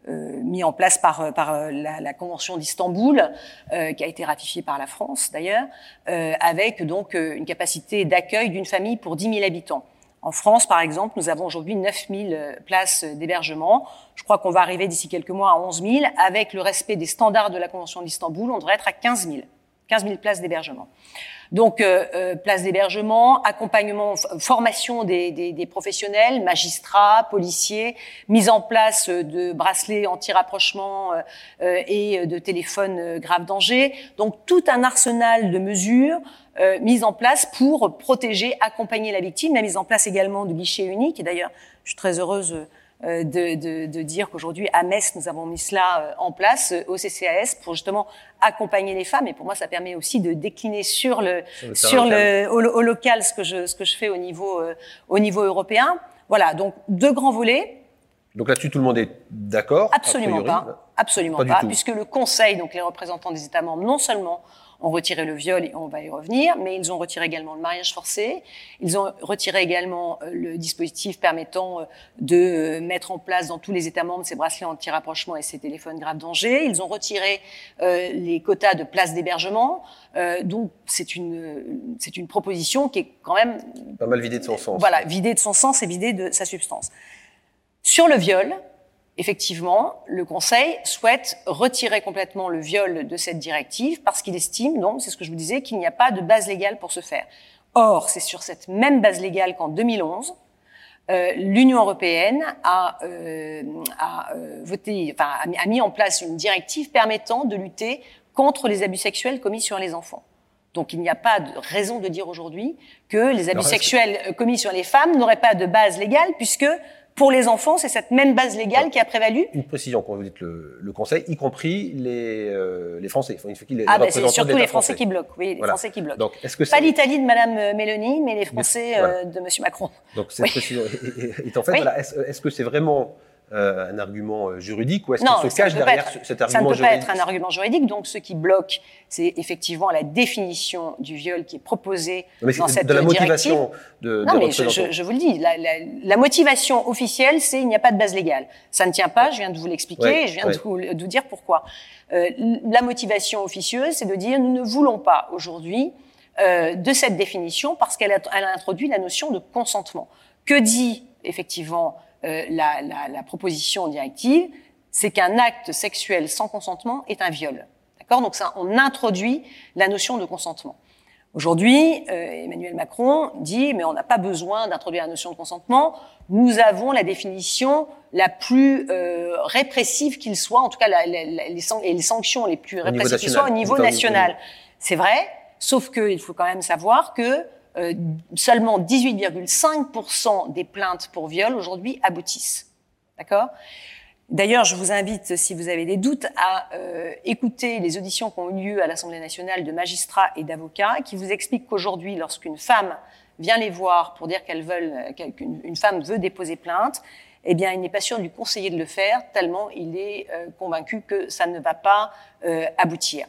euh, mis en place par, par la, la Convention d'Istanbul, euh, qui a été ratifiée par la France d'ailleurs, euh, avec donc une capacité d'accueil d'une famille pour 10 000 habitants. En France, par exemple, nous avons aujourd'hui 9000 euh, places d'hébergement. Je crois qu'on va arriver d'ici quelques mois à 11 000. Avec le respect des standards de la Convention d'Istanbul, on devrait être à 15 000. 15 000 places d'hébergement. Donc, euh, euh, places d'hébergement, accompagnement, formation des, des, des, professionnels, magistrats, policiers, mise en place de bracelets anti-rapprochement euh, et de téléphones grave danger. Donc, tout un arsenal de mesures euh, mises en place pour protéger, accompagner la victime. La mise en place également du guichet unique. Et d'ailleurs, je suis très heureuse euh, de, de, de, dire qu'aujourd'hui à Metz nous avons mis cela euh, en place au CCAS pour justement accompagner les femmes. Et pour moi ça permet aussi de décliner sur le sur le, au, au, local ce que je ce que je fais au niveau euh, au niveau européen. Voilà donc deux grands volets. Donc là-dessus tout le monde est d'accord absolument pas. Absolument pas, pas puisque le Conseil donc les représentants des États membres non seulement ont retiré le viol et on va y revenir, mais ils ont retiré également le mariage forcé. Ils ont retiré également euh, le dispositif permettant euh, de euh, mettre en place dans tous les États membres ces bracelets anti-rapprochement et ces téléphones grave danger. Ils ont retiré les quotas de places d'hébergement. donc c'est une c'est une proposition qui est quand même pas mal vidée de son sens. Voilà, vidée de son sens et vidée de sa substance. Sur le viol, effectivement, le Conseil souhaite retirer complètement le viol de cette directive parce qu'il estime, donc, c'est ce que je vous disais, qu'il n'y a pas de base légale pour ce faire. Or, c'est sur cette même base légale qu'en 2011, euh, l'Union européenne a, euh, a euh, voté, enfin, a mis en place une directive permettant de lutter contre les abus sexuels commis sur les enfants. Donc il n'y a pas de raison de dire aujourd'hui que les abus sexuels commis sur les femmes n'auraient pas de base légale puisque pour les enfants, c'est cette même base légale qui a prévalu. Une précision quand vous dites le, le Conseil, y compris les, euh, les Français. Enfin, les, ah, ben c'est surtout les Français qui bloquent. Oui, les voilà. Français qui bloquent. Donc, est-ce que pas l'Italie de Madame euh, Mélanie, mais les Français voilà. euh, de Monsieur Macron. Donc cette oui. précision est, en fait, oui. voilà, est-ce est que c'est vraiment euh, un argument euh, juridique ou est-ce qu'il se cache derrière être, cet argument juridique Ça ne peut pas être un argument juridique. Donc, ce qui bloque, c'est effectivement la définition du viol qui est proposée mais dans cette de la motivation de, non, mais je, je, je, vous le dis, la, la, la motivation officielle, c'est il n'y a pas de base légale. Ça ne tient pas. Je viens de vous l'expliquer. Ouais, je viens ouais. de, vous, de, vous, dire pourquoi. Euh, la motivation officieuse, c'est de dire nous ne voulons pas aujourd'hui euh, de cette définition parce qu'elle a, a introduit la notion de consentement. Que dit effectivement euh, la, la, la, proposition directive, c'est qu'un acte sexuel sans consentement est un viol. D'accord? Donc ça, on introduit la notion de consentement. Aujourd'hui, euh, Emmanuel Macron dit mais on n'a pas besoin d'introduire la notion de consentement. Nous avons la définition la plus euh, répressive qu'il soit, en tout cas la, la, les, san les, sanctions les plus répressives qu'il soit au niveau national. C'est vrai, sauf qu'il faut quand même savoir que euh, seulement 18,5% des plaintes pour viol aujourd'hui aboutissent. D'accord? D'ailleurs, je vous invite, si vous avez des doutes, à euh, écouter les auditions qui ont eu lieu à l'Assemblée nationale de magistrats et d'avocats qui vous expliquent qu'aujourd'hui, lorsqu'une femme vient les voir pour dire qu'elle veut, qu'une femme veut déposer plainte, eh bien, il n'est pas sûr de lui conseiller de le faire, tellement il est euh, convaincu que ça ne va pas euh, aboutir.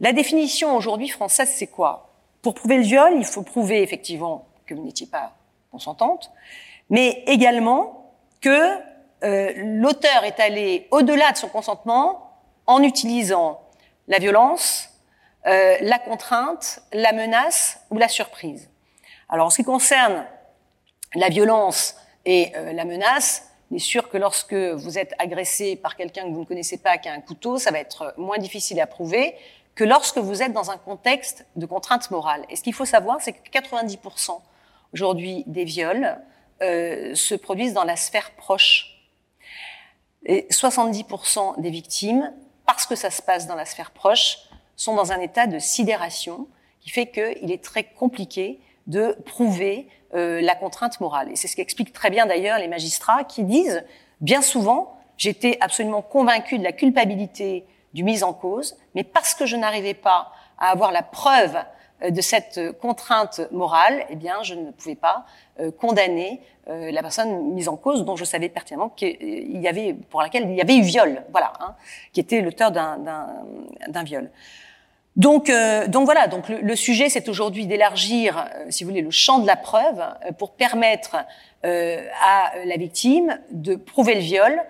La définition aujourd'hui française, c'est quoi? Pour prouver le viol, il faut prouver effectivement que vous n'étiez pas consentante, mais également que euh, l'auteur est allé au-delà de son consentement en utilisant la violence, euh, la contrainte, la menace ou la surprise. Alors en ce qui concerne la violence et euh, la menace, il est sûr que lorsque vous êtes agressé par quelqu'un que vous ne connaissez pas qui a un couteau, ça va être moins difficile à prouver que lorsque vous êtes dans un contexte de contrainte morale. Et ce qu'il faut savoir, c'est que 90% aujourd'hui des viols euh, se produisent dans la sphère proche. Et 70% des victimes, parce que ça se passe dans la sphère proche, sont dans un état de sidération qui fait qu'il est très compliqué de prouver euh, la contrainte morale. Et c'est ce qu'expliquent très bien d'ailleurs les magistrats qui disent, bien souvent, j'étais absolument convaincu de la culpabilité du mise en cause, mais parce que je n'arrivais pas à avoir la preuve euh, de cette contrainte morale, eh bien, je ne pouvais pas euh, condamner euh, la personne mise en cause dont je savais pertinemment qu'il y avait, pour laquelle il y avait eu viol, voilà, hein, qui était l'auteur d'un viol. Donc, donc voilà. Donc le, sujet, c'est aujourd'hui d'élargir, si vous voulez, le champ de la preuve pour permettre à la victime de prouver le viol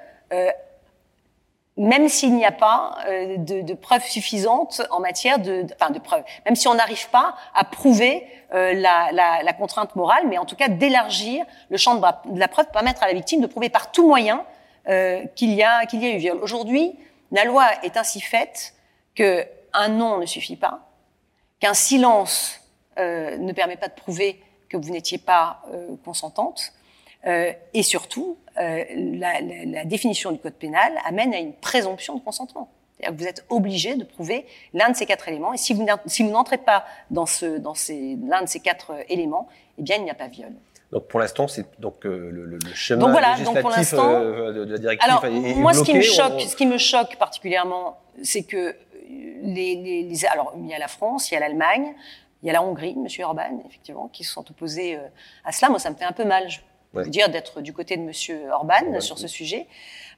même s'il n'y a pas euh, de, de, preuves suffisantes en matière de, enfin de preuves, même si on n'arrive pas à prouver euh, la, la, la, contrainte morale, mais en tout cas d'élargir le champ de, la preuve, permettre à la victime de prouver par tout moyen euh, qu'il y a qu'il y a eu viol. Aujourd'hui, la loi est ainsi faite que un non ne suffit pas, qu'un silence ne permet pas de prouver que vous n'étiez pas consentante, euh, et surtout, euh, la, la, la, définition du code pénal amène à une présomption de consentement. C'est-à-dire que vous êtes obligé de prouver l'un de ces quatre éléments. Et si vous, si vous n'entrez pas dans, ce, dans ces, l'un de ces quatre éléments, eh bien, il n'y a pas viol. Donc pour l'instant, c'est donc euh, le, le, chemin donc voilà, législatif donc pour euh, de, la directive alors, est, moi, bloqué, ce qui me choque, ce qui me choque particulièrement, c'est que les, les, les, alors il y a la France, il y a l'Allemagne, il y a la Hongrie, Monsieur Orban, effectivement, qui se sont opposés à cela. Moi, ça me fait un peu mal. Je ouais. dire d'être du côté de Monsieur Orban sur ce sujet.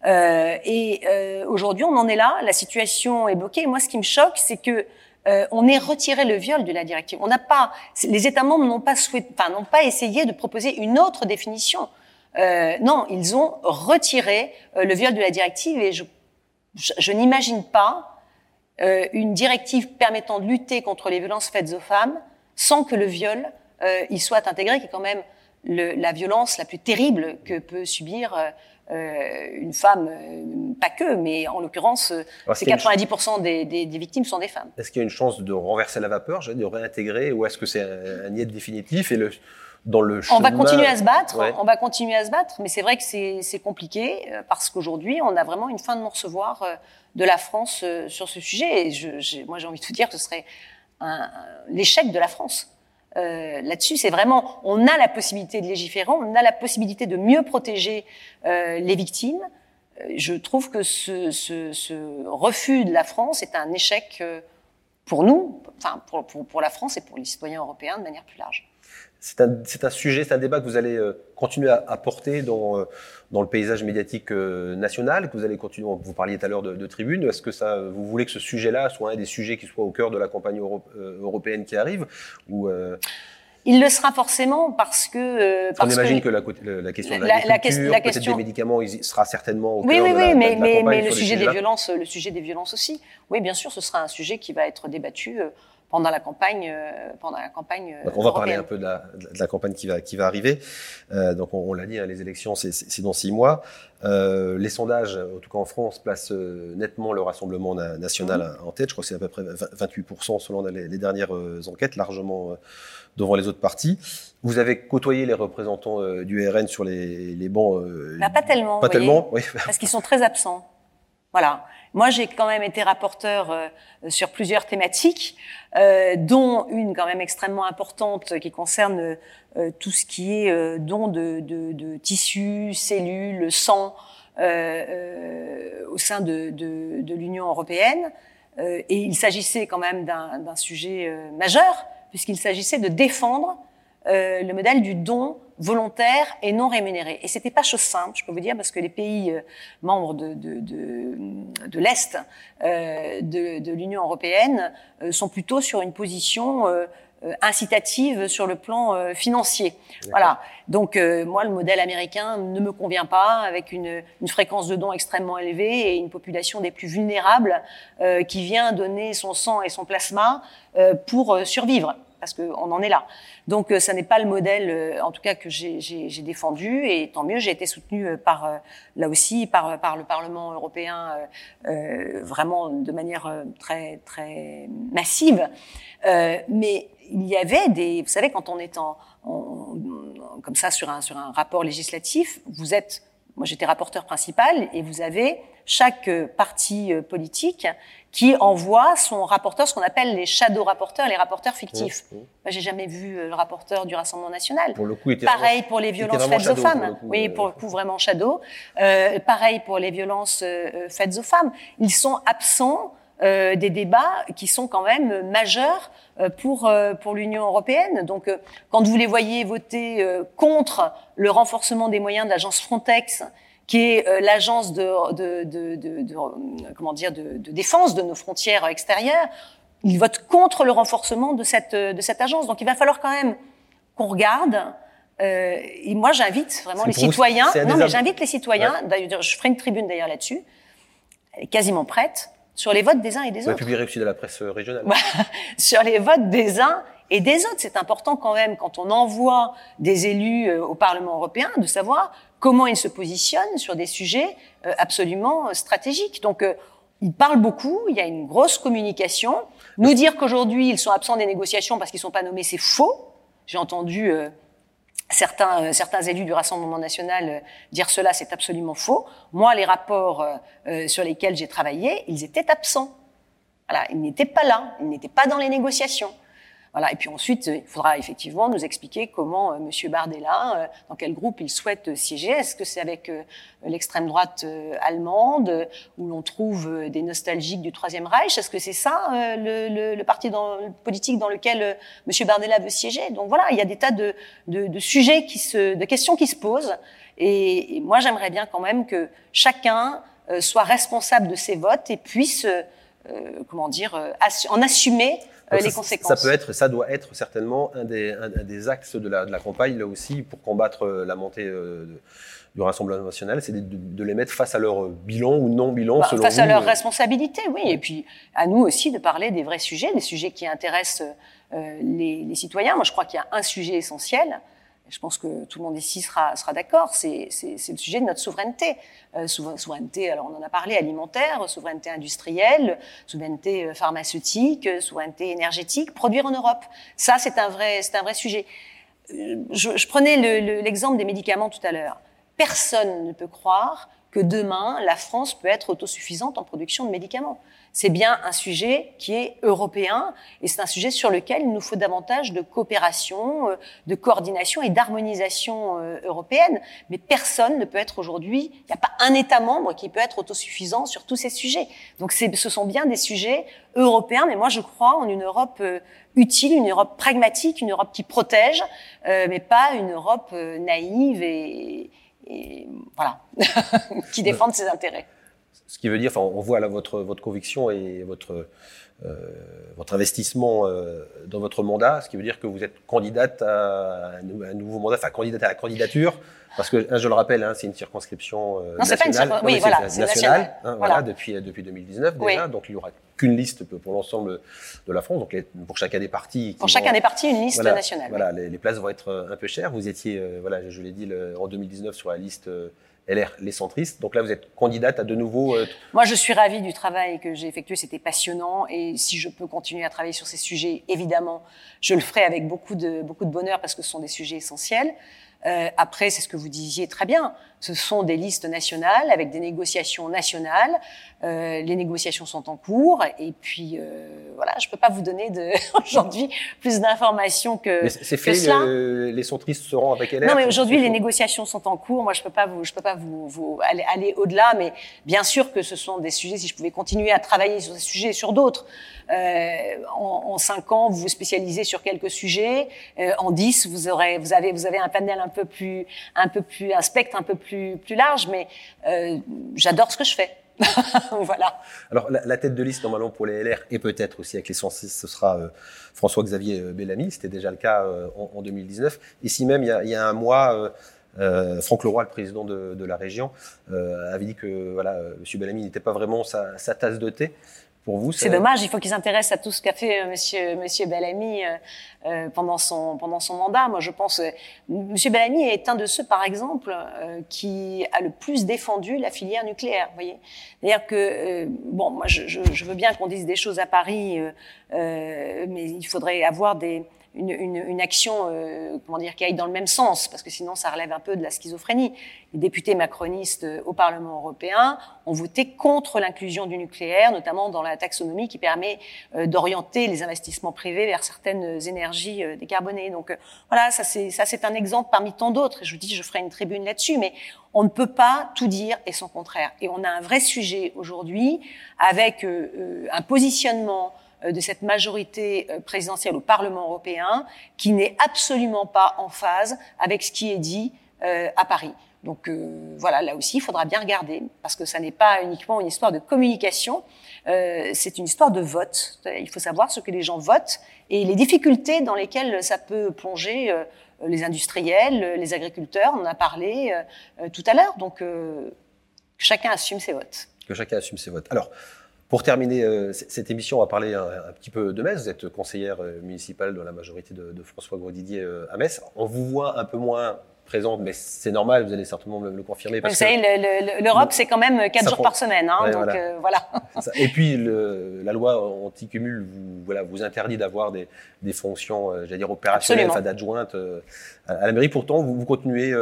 Euh, et euh, aujourd'hui, on en est là. La situation est bloquée. Et moi, ce qui me choque, c'est que euh, on ait retiré le viol de la directive. On n'a pas, les États membres n'ont pas souhaité, enfin, n'ont pas essayé de proposer une autre définition. Euh, non, ils ont retiré euh, le viol de la directive et je, je, je n'imagine pas euh, une directive permettant de lutter contre les violences faites aux femmes sans que le viol y soit intégré, qui est quand même le, la violence la plus terrible que peut subir euh, euh une femme, euh, pas que, mais en l'occurrence, c'est 90% des, des, des, victimes sont des femmes. Est-ce qu'il y a une chance de renverser la vapeur, de réintégrer, ou est-ce que c'est un, un définitif et le, dans le chemin... On va continuer à se battre, ouais. on va continuer à se battre, mais c'est vrai que c'est compliqué parce qu'aujourd'hui, on a vraiment une fin de non-recevoir de la France sur ce sujet. Et je, moi, j'ai envie de vous dire que ce serait l'échec de la France euh, là-dessus. C'est vraiment, on a la possibilité de légiférer, on a la possibilité de mieux protéger euh, les victimes. Euh, je trouve que ce, ce, ce, refus de la France est un échec euh, pour nous, enfin pour, pour, pour la France et pour les citoyens européens de manière plus large. C'est un, un, sujet, c'est un débat que vous allez euh, continuer à, à porter dans, euh, dans le paysage médiatique euh, national, que vous allez continuer. Vous parliez tout à l'heure de, de tribune. Est-ce que ça, vous voulez que ce sujet-là soit un des sujets qui soit au cœur de la campagne euro, européenne qui arrive ou il le sera forcément parce que. Euh, parce on imagine que, que la, la, question de la, la, la question des médicaments il sera certainement au oui, cœur oui, de oui, la, mais, de mais, mais le sujet des violences, le sujet des violences aussi. Oui, bien sûr, ce sera un sujet qui va être débattu pendant la campagne, euh, pendant la campagne. Donc on va parler un peu de la, de la, campagne qui va qui va arriver. Euh, donc on, on l'a dit, hein, les élections c'est dans six mois. Euh, les sondages, en tout cas en France, placent euh, nettement le Rassemblement national mmh. en tête. Je crois que c'est à peu près 28% selon les, les dernières euh, enquêtes, largement euh, devant les autres partis. Vous avez côtoyé les représentants du RN sur les, les bancs. Bah, pas tellement. Pas tellement, oui. Parce qu'ils sont très absents. Voilà. Moi, j'ai quand même été rapporteur euh, sur plusieurs thématiques, euh, dont une quand même extrêmement importante qui concerne euh, tout ce qui est euh, don de, de, de, tissus, cellules, sang euh, au sein de, de l'Union européenne. et il s'agissait quand même d'un sujet majeur, puisqu'il s'agissait de défendre le modèle du don volontaire et non rémunéré. Et c'était pas chose simple, je peux vous dire, parce que les pays euh, membres de, de, de, de l'Est euh, de, de l'Union européenne euh, sont plutôt sur une position incitative sur le plan financier. Voilà. Donc moi, le modèle américain ne me convient pas, avec une, une, fréquence de dons extrêmement élevée et une population des plus vulnérables qui vient donner son sang et son plasma pour survivre parce qu'on en est là. Donc, euh, ça n'est pas le modèle, euh, en tout cas, que j'ai défendu, et tant mieux, j'ai été soutenue euh, par, là aussi, par, par le Parlement européen, euh, vraiment de manière très, très massive. Euh, mais il y avait des, vous savez, quand on est en, en, comme ça sur un, sur un rapport législatif, vous êtes moi, j'étais rapporteur principal et vous avez chaque euh, parti euh, politique qui envoie son rapporteur, ce qu'on appelle les shadow rapporteurs, les rapporteurs fictifs. Mmh, mmh. Moi, j'ai jamais vu euh, le rapporteur du Rassemblement national. Pour le coup, était pareil pour les violences faites aux femmes. oui, pour le coup, vraiment shadow. Euh, pareil pour les violences faites aux femmes. Ils sont absents euh, des débats qui sont quand même majeurs euh, pour euh, pour l'Union européenne. Donc, quand vous les voyez voter contre le renforcement des moyens de l'agence Frontex, qui est l'agence de, de, de, de, comment dire de, défense de nos frontières extérieures, ils votent contre le renforcement de cette de cette agence. Donc, il va falloir quand même qu'on regarde. et moi, j'invite vraiment les citoyens. Non, mais j'invite les citoyens. D'ailleurs, je ferai une tribune d'ailleurs là-dessus. Elle est quasiment prête sur les votes des uns et des autres. publier aussi de la presse régionale. [LAUGHS] sur les votes des uns et des autres. C'est important quand même, quand on envoie des élus euh, au Parlement européen, de savoir comment ils se positionnent sur des sujets euh, absolument euh, stratégiques. Donc, ils parlent beaucoup, il y a une grosse communication. Nous dire qu'aujourd'hui, ils sont absents des négociations parce qu'ils ne sont pas nommés, c'est faux. J'ai entendu certains, euh, certains élus du Rassemblement national euh, dire cela, c'est absolument faux. Moi, les rapports euh, sur lesquels j'ai travaillé, ils étaient absents. Voilà, ils n'étaient pas là, ils n'étaient pas dans les négociations. Voilà. Et puis ensuite, il faudra effectivement nous expliquer comment euh, M. Bardella, euh, dans quel groupe il souhaite siéger. Est-ce que c'est avec euh, l'extrême droite allemande, où l'on trouve des nostalgiques du Troisième Reich? Est-ce que c'est ça le, le, le, parti dans, le politique dans lequel M. Bardella veut siéger? Donc voilà, il y a des tas de, de, de, sujets qui se, de questions qui se posent. Et, moi, j'aimerais bien quand même que chacun soit responsable de ses votes et puisse, comment dire, en assumer euh, les conséquences. Ça peut être, ça doit être certainement un des, un, des axes de la, de la, campagne là aussi pour combattre euh, la montée euh, du Rassemblement national, c'est de, de, les mettre face à leur bilan ou non bilan bah, selon Face à leur responsabilité, oui, et puis à nous aussi de parler des vrais sujets, des sujets qui intéressent euh, les, les, citoyens. Moi, je crois qu'il y a un sujet essentiel, je pense que tout le monde ici sera, sera d'accord, c'est le sujet de notre souveraineté. Euh, souveraineté, alors on en a parlé, alimentaire, souveraineté industrielle, souveraineté euh, pharmaceutique, souveraineté énergétique, produire en Europe. Ça, c'est un, vrai, un vrai sujet. Euh, je, prenais l'exemple le, des médicaments tout à l'heure. Personne ne peut croire que demain, la France peut être autosuffisante en production de médicaments c'est bien un sujet qui est européen et c'est un sujet sur lequel il nous faut davantage de coopération, euh, de coordination et d'harmonisation euh, européenne. Mais personne ne peut être aujourd'hui, il n'y a pas un État membre qui peut être autosuffisant sur tous ces sujets. Donc ce sont bien des sujets européens, mais moi je crois en une Europe euh, utile, une Europe pragmatique, une Europe qui protège, mais pas une Europe naïve et, et voilà, [LAUGHS] qui défende ses intérêts. Ce qui veut dire, enfin, on voit là votre, votre conviction et votre, euh, votre investissement euh, dans votre mandat, ce qui veut dire que vous êtes candidate à un, nouveau mandat, enfin candidate à la candidature, parce que hein, je le rappelle, hein, c'est une circonscription euh, non, nationale, pas une oui, voilà, nationale, national. hein, voilà. depuis depuis 2019 déjà, donc il y aura qu'une liste pour l'ensemble de la France, donc les, pour chacun des partis. Pour chacun des partis, une liste voilà, nationale. Voilà, les, les, places vont être un peu chères. Vous étiez, euh, voilà, je l'ai dit, le, en 2019 sur la liste LR, les centristes. Donc là, vous êtes candidate à de nouveau. Euh... Moi, je suis ravie du travail que j'ai effectué. C'était passionnant. Et si je peux continuer à travailler sur ces sujets, évidemment, je le ferai avec beaucoup de, beaucoup de bonheur parce que ce sont des sujets essentiels. Euh, après, c'est ce que vous disiez très bien. Ce sont des listes nationales avec des négociations nationales. Euh, les négociations sont en cours. Et puis, euh, voilà, je peux pas vous donner [LAUGHS] aujourd'hui plus d'informations que, c'est fait, les centristes seront avec LR Non, mais aujourd'hui, les négociations sont en cours. Moi, je peux pas vous, je peux pas vous, vous aller, aller au-delà. Mais bien sûr que ce sont des sujets, si je pouvais continuer à travailler sur ces sujets et sur d'autres, euh, en, en, cinq ans, vous vous spécialisez sur quelques sujets. Euh, en dix, vous aurez, vous avez, vous avez un panel un peu plus, un peu plus, un spectre un peu plus, plus large. Mais euh, j'adore ce que je fais. [LAUGHS] voilà. Alors, la, tête de liste, normalement, pour les LR, et peut-être aussi avec les 106, ce sera François-Xavier Bellamy. C'était déjà le cas en, 2019. Ici même, il y a, un mois, euh, Franck Leroy, le président de, la région, euh, avait dit que voilà, M. Bellamy n'était pas vraiment sa, tasse de thé. Pour vous, c'est dommage. Il faut qu'ils s'intéressent à tout ce qu'a fait euh, Monsieur Monsieur Bellamy euh, pendant son pendant son mandat. Moi, je pense Monsieur Bellamy est un de ceux, par exemple, qui a le plus défendu la filière nucléaire. Vous voyez, c'est-à-dire que bon, moi, je, je, je veux bien qu'on dise des choses à Paris, mais il faudrait avoir des une, une, une action euh, comment dire, qui aille dans le même sens, parce que sinon ça relève un peu de la schizophrénie. Les députés macronistes euh, au Parlement européen ont voté contre l'inclusion du nucléaire, notamment dans la taxonomie qui permet euh, d'orienter les investissements privés vers certaines énergies décarbonées. Donc voilà, ça c'est ça c'est un exemple parmi tant d'autres. Je vous dis, je ferai une tribune là-dessus, mais on ne peut pas tout dire et son contraire. Et on a un vrai sujet aujourd'hui avec un positionnement euh, de cette majorité euh, présidentielle au Parlement européen qui n'est absolument pas en phase avec ce qui est dit euh, à Paris. Donc voilà, là aussi, il faudra bien regarder, parce que ça n'est pas uniquement une histoire de communication, c'est une histoire de vote. Il faut savoir ce que les gens votent et les difficultés dans lesquelles ça peut plonger les industriels, les agriculteurs, on en a parlé tout à l'heure. Donc que chacun assume ses votes. Que chacun assume ses votes. Alors, pour terminer euh, cette émission, on va parler un, petit peu de Metz. Vous êtes conseillère euh, municipale dans la majorité de, François Grosdidier euh, à Metz. On vous voit un peu moins présente, mais c'est normal, vous allez certainement me le confirmer. Parce vous savez, l'Europe, c'est quand même 4 jours par semaine. Hein, donc voilà. [LAUGHS] Et puis, la loi anti-cumul vous, voilà, vous interdit d'avoir des, des, fonctions, j'allais dire, opérationnelles, enfin, d'adjointe à la mairie. Pourtant, vous, vous continuez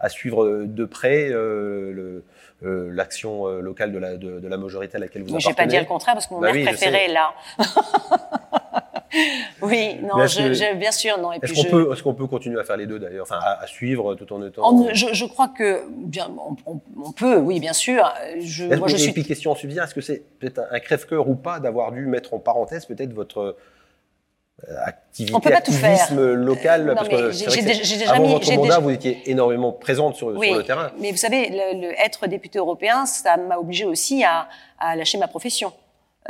à suivre de près le euh, l'action euh, locale de la, de, la majorité à laquelle vous appartenez. Je vais pas dire le contraire parce que mon bah maire préféré est là. [LAUGHS] oui, non, je, bien sûr, non. Est-ce qu'on peut, est-ce qu'on peut continuer à faire les deux d'ailleurs, enfin à, suivre tout en étant. je, je, crois que bien, on, peut, oui, bien sûr. Je, moi, je suis. question subvient, est-ce que c'est peut-être un crève-cœur ou pas d'avoir dû mettre en parenthèse peut-être votre activité, on peut pas tout faire. local j'ai déjà avant mis, votre mandat, déjà... vous étiez énormément présente sur, sur, le terrain. Mais vous savez, le, être député européen, ça m'a obligé aussi à, à lâcher ma profession.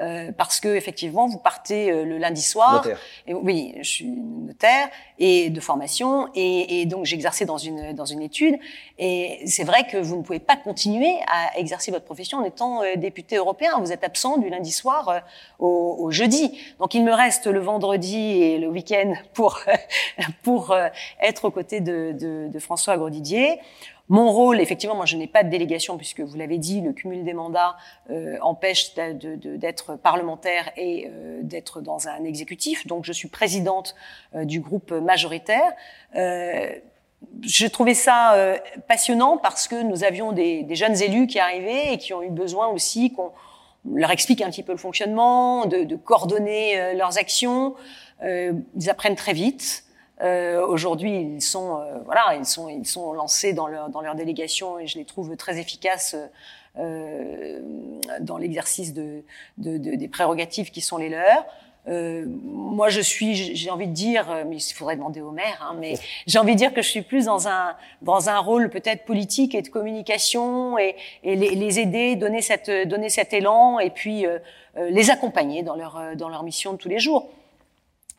Euh, parce que effectivement, vous partez euh, le lundi soir. Et, oui, je suis notaire et de formation, et, et donc j'exerçais dans une dans une étude. Et c'est vrai que vous ne pouvez pas continuer à exercer votre profession en étant euh, député européen. Vous êtes absent du lundi soir au, au, jeudi. Donc il me reste le vendredi et le week-end pour [LAUGHS] pour être aux côtés de, de, de François Grodidier. Mon rôle, effectivement, moi je n'ai pas de délégation puisque vous l'avez dit, le cumul des mandats euh, empêche d'être parlementaire et euh, d'être dans un exécutif. Donc je suis présidente euh, du groupe majoritaire. J'ai trouvé ça passionnant parce que nous avions des, des, jeunes élus qui arrivaient et qui ont eu besoin aussi qu'on leur explique un petit peu le fonctionnement, de, de coordonner leurs actions. ils apprennent très vite. Euh, Aujourd'hui, ils sont euh, voilà, ils sont ils sont lancés dans leur dans leur délégation et je les trouve très efficaces euh, dans l'exercice de, de, de, des prérogatives qui sont les leurs. Euh, moi, je suis, j'ai envie de dire, mais il faudrait demander au maire, hein, mais j'ai envie de dire que je suis plus dans un dans un rôle peut-être politique et de communication et, et les, les, aider, donner cette donner cet élan et puis euh, euh, les accompagner dans leur dans leur mission de tous les jours.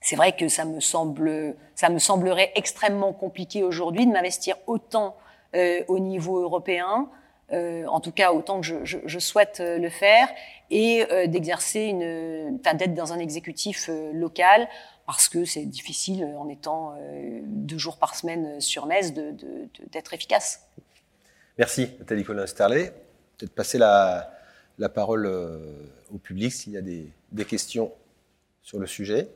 C'est vrai que ça me semble, ça me semblerait extrêmement compliqué aujourd'hui de m'investir autant euh, au niveau européen, euh, en tout cas autant que je, souhaite euh, le faire, et d'exercer une, enfin, d'être dans un exécutif local, parce que c'est difficile en étant deux jours par semaine sur Metz d'être efficace. Merci, Nathalie Colin Sterlet. Peut-être passer la, la parole au public s'il y a des questions sur le sujet.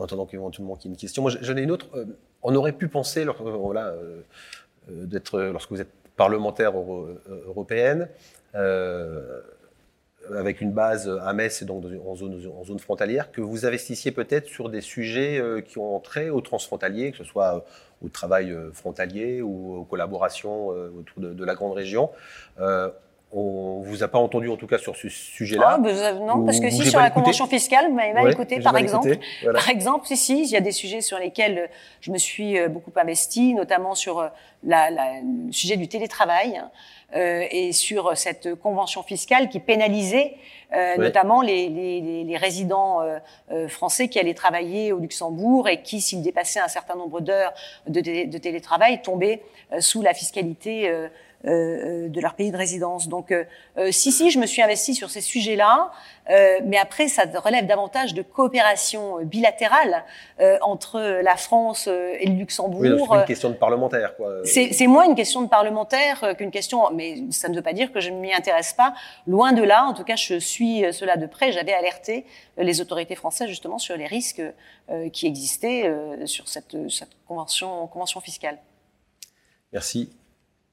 En attendant qu'éventuellement qu'il y ait une question. Moi, j'en ai une autre. Euh, on aurait pu penser, euh, voilà, euh, d'être, lorsque vous êtes parlementaire européenne, avec une base à Metz et donc en zone, frontalière, que vous investissiez peut-être sur des sujets qui ont trait au transfrontalier, que ce soit au travail frontalier ou aux collaborations autour de, la grande région. On vous a pas entendu en tout cas sur ce sujet-là. Ah, ben, non, parce que si sur la convention fiscale, vous m'avez mal écouté, par exemple. Par exemple, si, si, il y a des sujets sur lesquels je me suis euh, beaucoup investi, notamment sur euh, la, la, le sujet du télétravail hein, euh, et sur cette convention fiscale qui pénalisait euh, notamment les, les, les résidents euh, euh, français qui allaient travailler au Luxembourg et qui, s'ils dépassaient un certain nombre d'heures de, de, télétravail, tombaient sous la fiscalité euh, de leur pays de résidence. Donc, euh, euh, si, si, je me suis investi sur ces sujets-là, mais après, ça relève davantage de coopération bilatérale entre la France et le Luxembourg. Oui, c'est une question de parlementaire, quoi. C'est moins une question de parlementaire qu'une question, mais ça ne veut pas dire que je ne m'y intéresse pas. Loin de là, en tout cas, je suis cela de près. J'avais alerté les autorités françaises justement sur les risques qui existaient sur cette, cette convention, convention fiscale. Merci.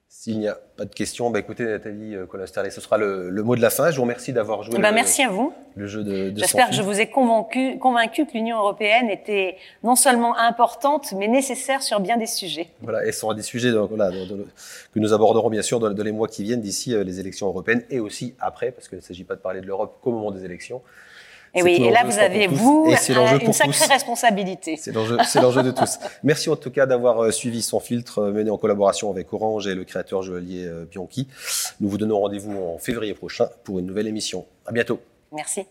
S'il n'y a pas de questions, bah écoutez Nathalie euh, Colin-Sterlet, ce sera le, mot de la fin. Je vous remercie d'avoir joué bah, le, merci à vous. le jeu de, de J'espère que je vous ai convaincu, convaincu que l'Union européenne était non seulement importante, mais nécessaire sur bien des sujets. Voilà, et ce sera des sujets voilà, que nous aborderons bien sûr dans, les mois qui viennent d'ici euh, les élections européennes et aussi après, parce qu'il ne s'agit pas de parler de l'Europe qu'au moment des élections. Et oui, et là, vous avez, vous, une sacrée responsabilité. C'est l'enjeu de tous. [LAUGHS] Merci en tout cas d'avoir euh, suivi son filtre euh, mené en collaboration avec Orange et le créateur joaillier euh, Bianchi. Nous vous donnons rendez-vous en février prochain pour une nouvelle émission. À bientôt. Merci.